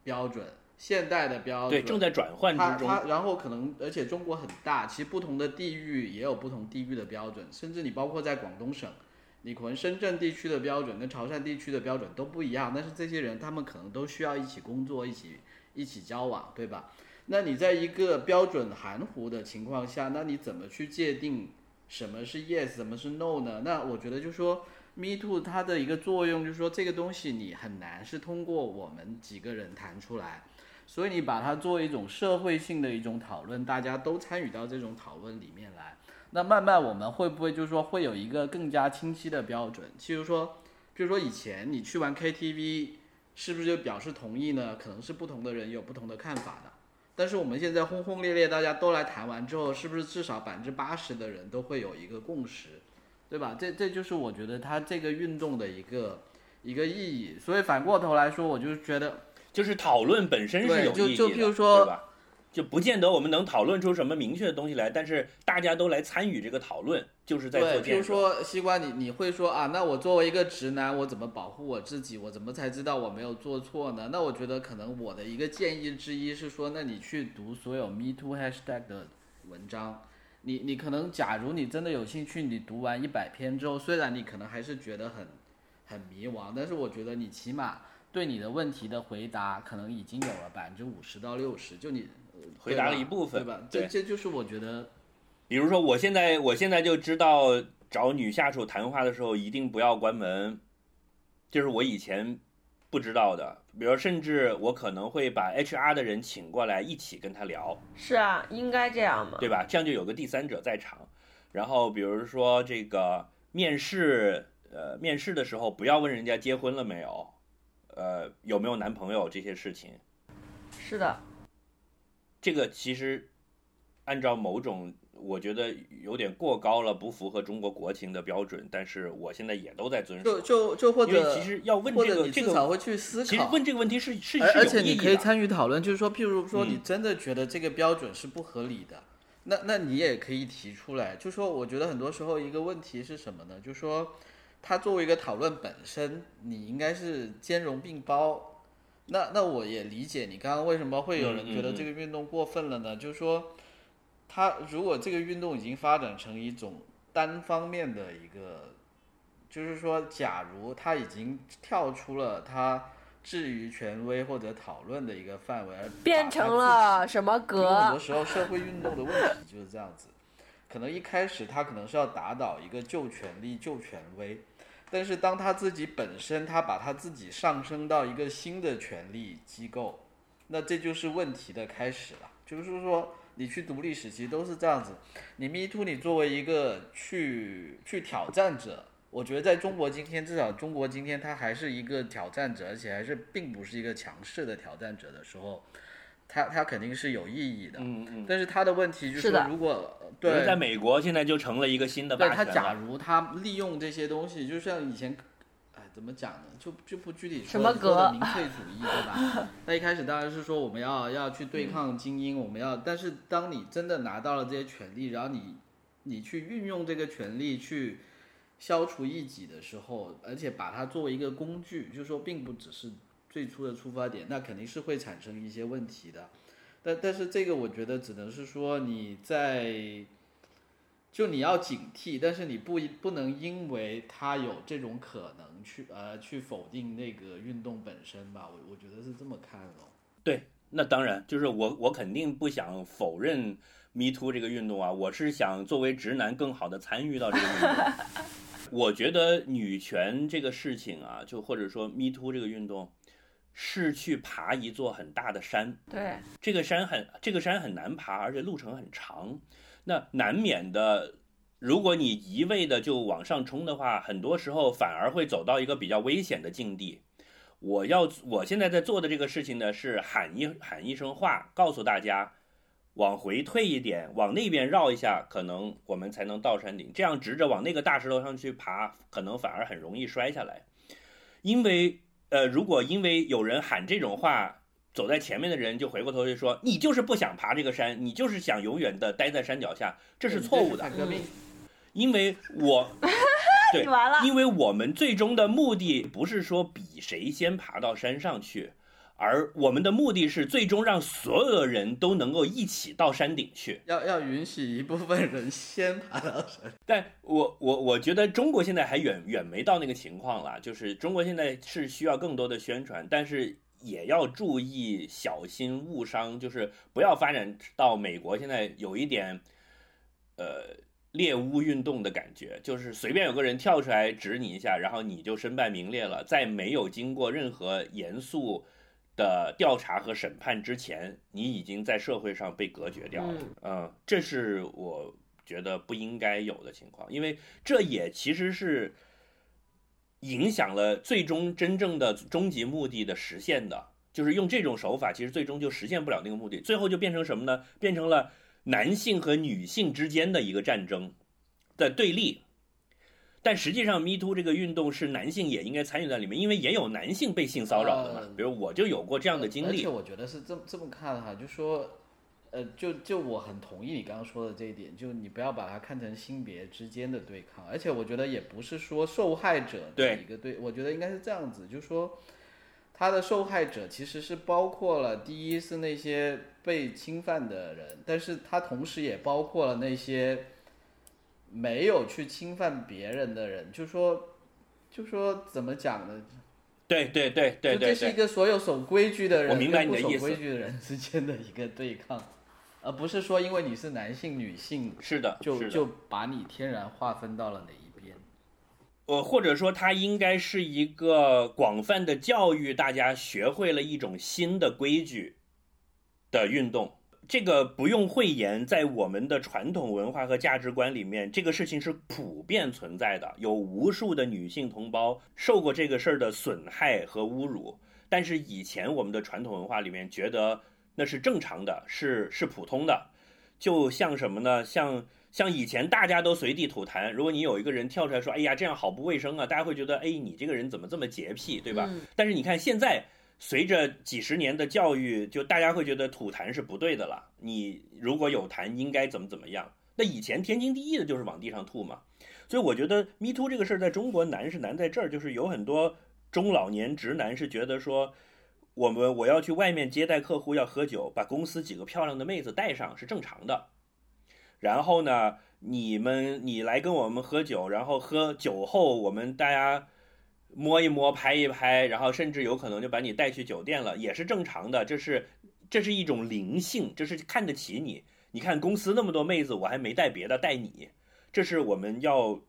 标准，现代的标准，对，正在转换它之中。它然后可能，而且中国很大，其实不同的地域也有不同地域的标准，甚至你包括在广东省，你可能深圳地区的标准跟潮汕地区的标准都不一样，但是这些人他们可能都需要一起工作，一起一起交往，对吧？那你在一个标准含糊的情况下，那你怎么去界定什么是 yes，什么是 no 呢？那我觉得就是说，Me Too 它的一个作用就是说，这个东西你很难是通过我们几个人谈出来。所以你把它作为一种社会性的一种讨论，大家都参与到这种讨论里面来。那慢慢我们会不会就是说会有一个更加清晰的标准？譬如说，譬如说以前你去玩 KTV，是不是就表示同意呢？可能是不同的人有不同的看法的。但是我们现在轰轰烈烈，大家都来谈完之后，是不是至少百分之八十的人都会有一个共识？对吧？这这就是我觉得它这个运动的一个一个意义。所以反过头来说，我就觉得就是讨论本身是有意义的，就就譬如说对吧？就不见得我们能讨论出什么明确的东西来，但是大家都来参与这个讨论，就是在做对，比如建设。说西瓜，你你会说啊，那我作为一个直男，我怎么保护我自己？我怎么才知道我没有做错呢？那我觉得可能我的一个建议之一是说，那你去读所有 Me Too hashtag 的文章。你你可能，假如你真的有兴趣，你读完一百篇之后，虽然你可能还是觉得很很迷茫，但是我觉得你起码对你的问题的回答，可能已经有了百分之五十到六十，就你呃回答了一部分对吧？对这这就是我觉得比如说，我现在我现在就知道找女下属谈话的时候一定不要关门，就是我以前不知道的。比如，甚至我可能会把 HR 的人请过来一起跟他聊，是啊，应该这样嘛。对吧？这样就有个第三者在场。然后，比如说这个面试，呃，面试的时候不要问人家结婚了没有，呃，有没有男朋友这些事情。是的，这个其实按照某种我觉得有点过高了，不符合中国国情的标准，但是我现在也都在遵守。就就就或者其实要问或这个这者你至少个，会去思其实考。问这个问题是是而且你可以。参与讨论，就是说，譬如说你嗯真的觉得这个标准是不合理的，那那你也可以提出来。就说我觉得很多时候一个问题是什么呢？就说它作为一个讨论本身，你应该是兼容并包。那那我也理解你刚刚为什么会有人觉得这个运动过分了呢？就是说，他如果这个运动已经发展成一种单方面的一个，就是说，假如他已经跳出了他置于权威或者讨论的一个范围，而变成了什么因为很多？时候社会运动的问题就是这样子，可能一开始他可能是要打倒一个旧权力、旧权威，但是当他自己本身他把他自己上升到一个新的权力机构，那这就是问题的开始了。就是说，你去读历史其实都是这样子，你 Me Too，你作为一个去去挑战者。我觉得在中国今天，至少中国今天，他还是一个挑战者，而且还是并不是一个强势的挑战者的时候，他他肯定是有意义的。嗯嗯。但是他的问题就是如果对在美国现在就成了一个新的对他，霸权了。假如他利用这些东西，就像以前，哎，怎么讲呢？就就不具体说什么你说的民粹主义，对吧？那一开始当然是说我们要要去对抗精英，我们要，但是当你真的拿到了这些权利，然后你你去运用这个权利去消除异己的时候，而且把它作为一个工具，就是说并不只是最初的出发点，那肯定是会产生一些问题的。但但是这个我觉得只能是说你在，就你要警惕，但是你不不能因为它有这种可能去呃去否定那个运动本身吧，我我觉得是这么看哦。对，那当然，就是我我肯定不想否认 Me Too 这个运动啊，我是想作为直男更好的参与到这个运动。我觉得女权这个事情啊，就或者说 Me Too 这个运动，是去爬一座很大的山，对，这个山很这个山很难爬，而且路程很长，那难免的，如果你一味的就往上冲的话，很多时候反而会走到一个比较危险的境地。我要我现在在做的这个事情呢，是喊一喊一声话，告诉大家往回退一点，往那边绕一下，可能我们才能到山顶。这样直着往那个大石头上去爬，可能反而很容易摔下来。因为呃，如果因为有人喊这种话，走在前面的人就回过头去说：“你就是不想爬这个山，你就是想永远的待在山脚下，这是错误的。因为我 对，因为我们最终的目的不是说比谁先爬到山上去，而我们的目的是最终让所有的人都能够一起到山顶去。要要允许一部分人先爬到山。但我我我觉得中国现在还远远没到那个情况啦，就是中国现在是需要更多的宣传，但是也要注意小心误伤，就是不要发展到美国现在有一点，呃。猎巫运动的感觉，就是随便有个人跳出来指你一下，然后你就身败名裂了。在没有经过任何严肃的调查和审判之前，你已经在社会上被隔绝掉了。嗯，这是我觉得不应该有的情况，因为这也其实是影响了最终真正的终极目的的实现的。就是用这种手法，其实最终就实现不了那个目的，最后就变成什么呢？变成了男性和女性之间的一个战争的对立。但实际上，Me Too 这个运动是男性也应该参与在里面，因为也有男性被性骚扰的嘛呃。比如我就有过这样的经历而且。我觉得是这么这么看的哈，就说，呃，就就我很同意你刚刚说的这一点，就你不要把它看成性别之间的对抗，而且我觉得也不是说受害者的对一个对，我觉得应该是这样子，就说。他的受害者其实是包括了，第一是那些被侵犯的人，但是他同时也包括了那些没有去侵犯别人的人，就说，就说怎么讲呢？对对对对对这是一，个所有守规矩的人我明白跟不你的意思守规矩的人之间的一个对抗，而不是说因为你是男性、女性，是的，就。就把你天然划分到了哪一边。呃，或者说它应该是一个广泛的教育，大家学会了一种新的规矩的运动。这个不用讳言，在我们的传统文化和价值观里面，这个事情是普遍存在的。有无数的女性同胞受过这个事儿的损害和侮辱，但是以前我们的传统文化里面觉得那是正常的，是是普通的。就像什么呢？像像以前大家都随地吐痰，如果你有一个人跳出来说：“哎呀，这样好不卫生啊！”大家会觉得：“哎，你这个人怎么这么洁癖，对吧？”嗯但是你看现在，随着几十年的教育，就大家会觉得吐痰是不对的了。你如果有痰，应该怎么怎么样？那以前天经地义的就是往地上吐嘛。所以我觉得 Me Too 这个事儿在中国难是难在这儿，就是有很多中老年直男是觉得说。我们我要去外面接待客户要喝酒，把公司几个漂亮的妹子带上是正常的。然后呢，你们你来跟我们喝酒，然后喝酒后我们大家摸一摸、拍一拍，然后甚至有可能就把你带去酒店了，也是正常的。这是这是一种灵性，这是看得起你。你看公司那么多妹子，我还没带别的，带你，这是我们要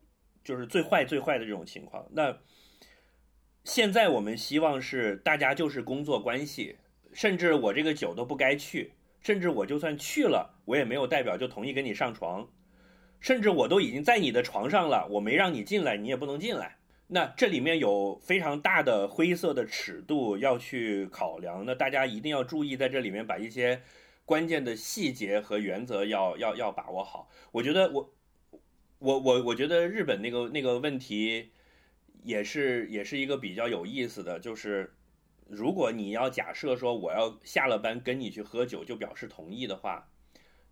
就是最坏最坏的这种情况。那现在我们希望是大家就是工作关系，甚至我这个酒都不该去，甚至我就算去了，我也没有代表就同意跟你上床，甚至我都已经在你的床上了，我没让你进来，你也不能进来。那这里面有非常大的灰色的尺度要去考量，那大家一定要注意，在这里面把一些关键的细节和原则要要要把握好。我觉得我我我我觉得日本那个那个问题也是也是一个比较有意思的，就是如果你要假设说我要下了班跟你去喝酒就表示同意的话，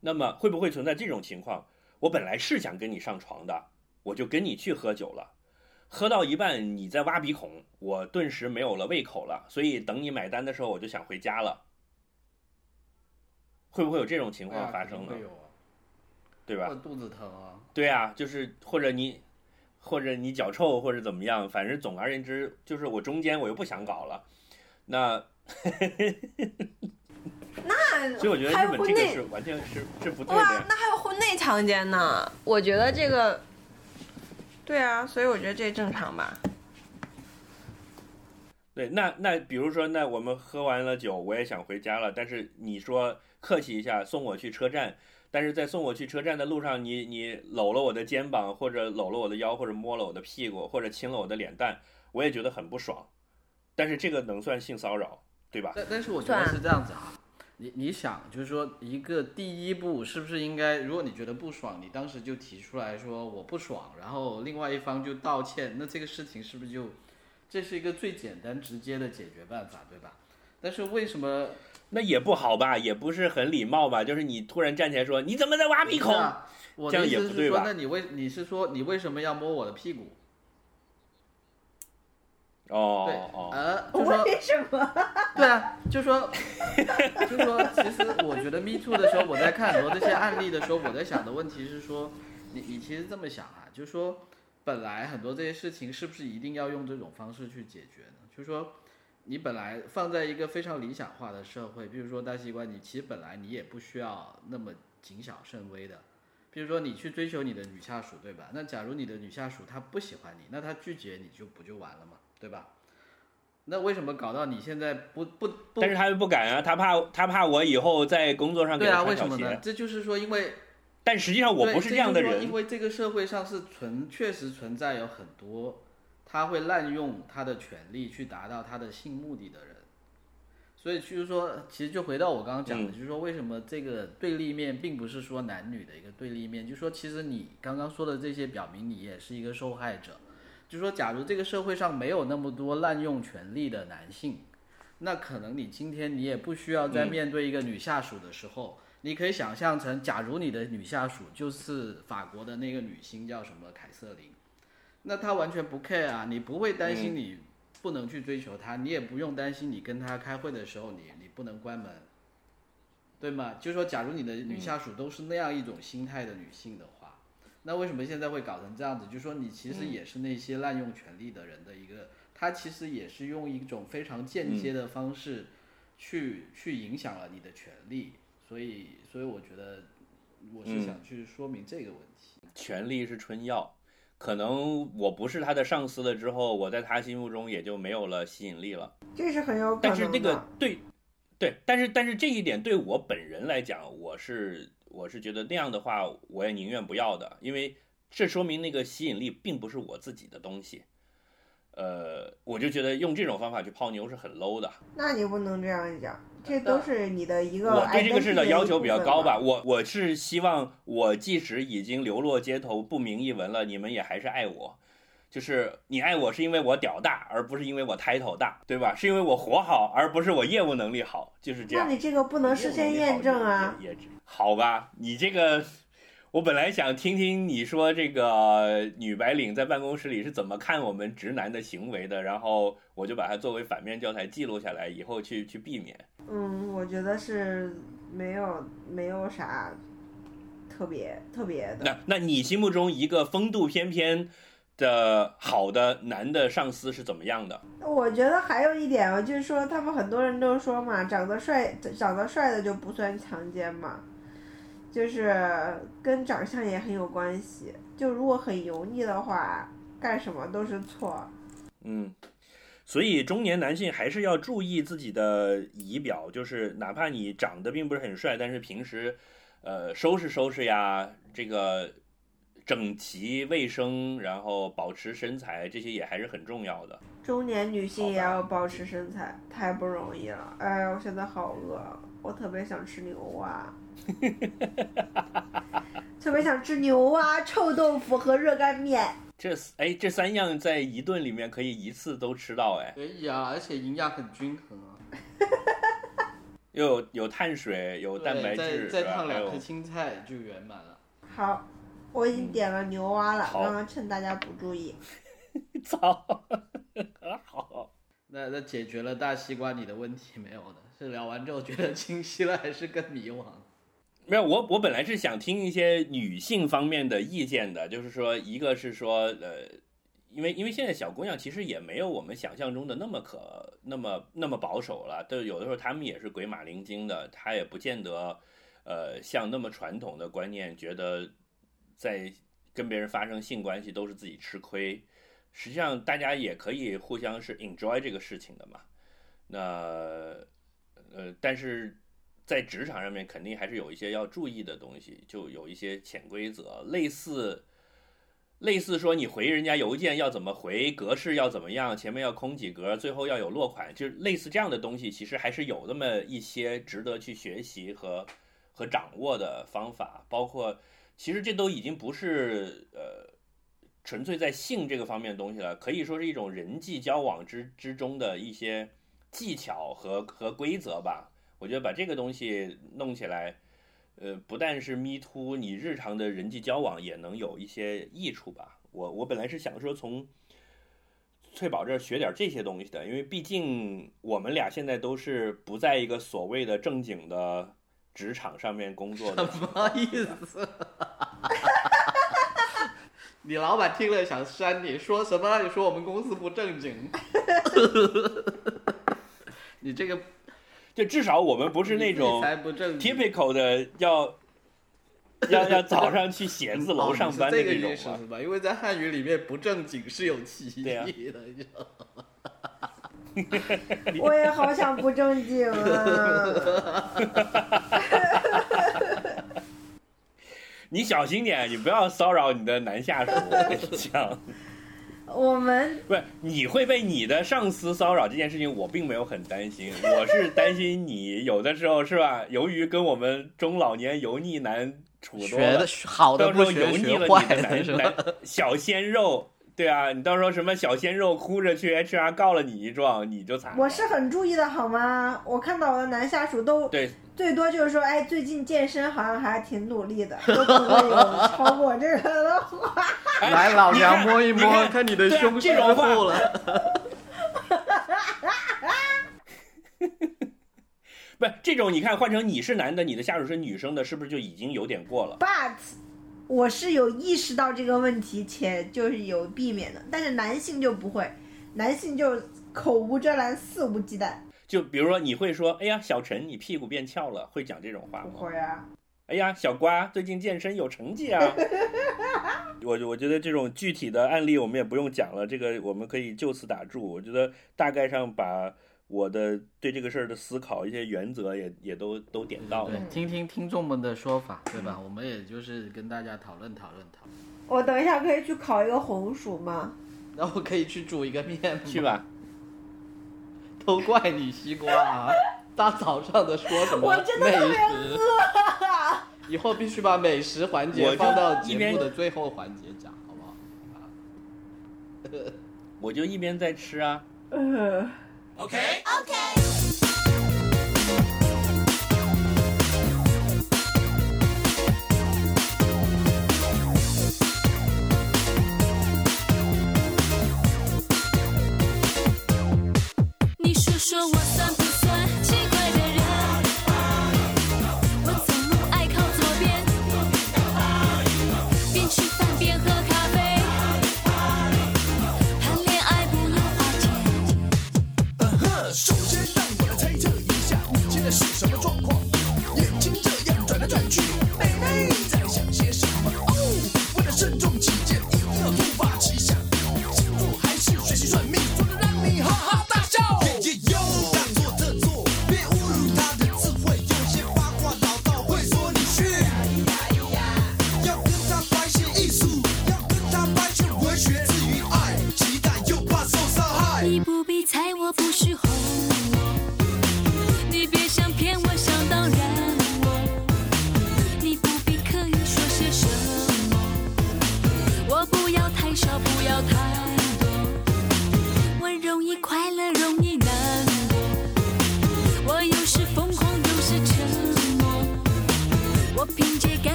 那么会不会存在这种情况？我本来是想跟你上床的，我就跟你去喝酒了。喝到一半，你在挖鼻孔，我顿时没有了胃口了，所以等你买单的时候，我就想回家了。会不会有这种情况发生呢？有啊，对吧肚子疼啊，对啊，就是或者你，或者你脚臭，或者怎么样，反正总而言之，就是我中间我又不想搞了，那，那所以我觉得日本这个是完全是是不对哇的，。那还有婚内强奸呢？我觉得这个，对啊，所以我觉得这正常吧。对，那那比如说，那我们喝完了酒，我也想回家了，但是你说客气一下送我去车站，但是在送我去车站的路上，你你搂了我的肩膀，或者搂了我的腰，或者摸了我的屁股，或者亲了我的脸蛋，我也觉得很不爽。但是这个能算性骚扰，对吧？但但是我觉得是这样子啊，你你想，就是说一个第一步是不是应该，如果你觉得不爽，你当时就提出来说我不爽，然后另外一方就道歉，那这个事情是不是就，这是一个最简单直接的解决办法，对吧？但是为什么那也不好吧，也不是很礼貌吧？就是你突然站起来说你怎么在挖鼻孔？啊我这样的意思是说，也不对吧那你为你是说你为什么要摸我的屁股？哦对，哦，呃，就说为什么？对啊，就说，就说，其实我觉得 Me Too 的时候，我在看很多这些案例的时候，我在想的问题是说，你你其实这么想啊，就说本来很多这些事情是不是一定要用这种方式去解决呢？就说你本来放在一个非常理想化的社会，比如说大西瓜，你其实本来你也不需要那么谨小慎微的。比如说你去追求你的女下属，对吧？那假如你的女下属她不喜欢你，那她拒绝你就不就完了嘛，对吧？那为什么搞到你现在不不不但是他又不敢啊，他怕他怕我以后在工作上给对啊，他穿小为什么呢。？这就是说，因为但实际上我不是这样的人因，为这个社会上是存确实存在有很多他会滥用他的权利去达到他的性目的的人，所以就是说，其实就回到我刚刚讲的，嗯。就是说为什么这个对立面并不是说男女的一个对立面，就是说其实你刚刚说的这些表明你也是一个受害者。就是说，假如这个社会上没有那么多滥用权力的男性，那可能你今天你也不需要在嗯。面对一个女下属的时候，你可以想象成，假如你的女下属就是法国的那个女星叫什么凯瑟琳，那她完全不 care 啊，你不会担心你不能去追求她，你也不用担心你跟她开会的时候你你不能关门，对吗？就是说，假如你的女下属都是那样一种心态的女性的话，那为什么现在会搞成这样子？就是说，你其实也是那些滥用权力的人的一个，他其实也是用一种非常间接的方式去、去影响了你的权利，所以，所以我觉得我是想去说明这个问题。权力是春药，可能我不是他的上司了之后，我在他心目中也就没有了吸引力了。这是很有可能的。但是那个对对，但是但是这一点对我本人来讲，我是我是觉得那样的话，我也宁愿不要的，因为这说明那个吸引力并不是我自己的东西。呃，我就觉得用这种方法去泡妞是很 low 的。那你不能这样讲，这都是你的一个。我对这个事的要求比较高吧，我我是希望我即使已经流落街头、不明一文了，你们也还是爱我。就是你爱我是因为我屌大，而不是因为我 title 大，对吧？是因为我活好，而不是我业务能力好，就是这样。那你这个不能事先验证啊。好吧，你这个，我本来想听听你说这个女白领在办公室里是怎么看我们直男的行为的，然后我就把它作为反面教材记录下来，以后去去避免。嗯，我觉得是没有没有啥特别特别的。那那你心目中一个风度翩翩的好的男的上司是怎么样的？我觉得还有一点啊，就是说他们很多人都说嘛，长得帅长得帅的就不算强奸嘛，就是跟长相也很有关系。就如果很油腻的话，干什么都是错。嗯，所以中年男性还是要注意自己的仪表，就是哪怕你长得并不是很帅，但是平时，呃，收拾收拾呀，这个整齐卫生，然后保持身材，这些也还是很重要的。中年女性也要保持身材，太不容易了。哎呀，我现在好饿，我特别想吃牛蛙，特别想吃牛蛙、臭豆腐和热干面。这哎，这三样在一顿里面可以一次都吃到，哎，可以啊，而且营养很均衡啊。又有有碳水，有蛋白质，再再烫两颗青菜就圆满了。好，我已经点了牛蛙了，刚刚趁大家不注意。操，好。那那解决了大西瓜你的问题没有呢？是聊完之后觉得清晰了，还是更迷惘？没有，我我本来是想听一些女性方面的意见的，就是说，一个是说，呃，因为因为现在小姑娘其实也没有我们想象中的那么可那么那么保守了，就有的时候她们也是鬼马灵精的，她也不见得，呃，像那么传统的观念，觉得在跟别人发生性关系都是自己吃亏。实际上，大家也可以互相是 enjoy 这个事情的嘛。那呃，但是在职场上面肯定还是有一些要注意的东西，就有一些潜规则，类似类似说你回人家邮件要怎么回，格式要怎么样，前面要空几格，最后要有落款，就是类似这样的东西，其实还是有那么一些值得去学习和和掌握的方法，包括其实这都已经不是呃。纯粹在性这个方面的东西了，可以说是一种人际交往之之中的一些技巧和和规则吧。我觉得把这个东西弄起来，呃，不但是 me too，你日常的人际交往也能有一些益处吧。我我本来是想说从翠宝这儿学点这些东西的，因为毕竟我们俩现在都是不在一个所谓的正经的职场上面工作的什么意思？你老板听了想删你，说什么？你说我们公司不正经？你这个就至少我们不是那种 typical 的要 要要早上去写字楼上班的那种思是吧？因为在汉语里面不正经是有歧义的，你知道吗 我也好想不正经啊！你小心点，你不要骚扰你的男下属。我跟你讲，我们不是你会被你的上司骚扰这件事情，我并没有很担心，我是担心你有的时候是吧？由于跟我们中老年油腻男处多了学的，好的到时候不学，油腻了坏你的？男男小鲜肉，对啊，你到时候什么小鲜肉哭着去 HR 告了你一状，你就惨。我是很注意的好吗？我看到我的男下属都对最多就是说，哎，最近健身好像还挺努力的，都不会有超过这个的话。哎来，老娘摸一摸，你看看你的胸是这种话厚了。不是这种，你看换成你是男的，你的下属是女生的，是不是就已经有点过了？But 我是有意识到这个问题，且就是有避免的，但是男性就不会，男性就口无遮拦，肆无忌惮。就比如说你会说，哎呀，小陈你屁股变翘了，会讲这种话不吗？会啊，哎呀，小瓜最近健身有成绩啊！我我觉得这种具体的案例我们也不用讲了，这个我们可以就此打住。我觉得大概上把我的对这个事儿的思考一些原则也也都都点到了对。，听听听众们的说法，对吧？我们也就是跟大家讨论讨论讨论。我等一下可以去烤一个红薯吗？然后可以去煮一个面吗去，吧，都怪你西瓜啊！大早上的说什么我真的美特别食？以后必须把美食环节放到节目的最后环节讲，好不好？我就一边在吃啊。呃，“你说说我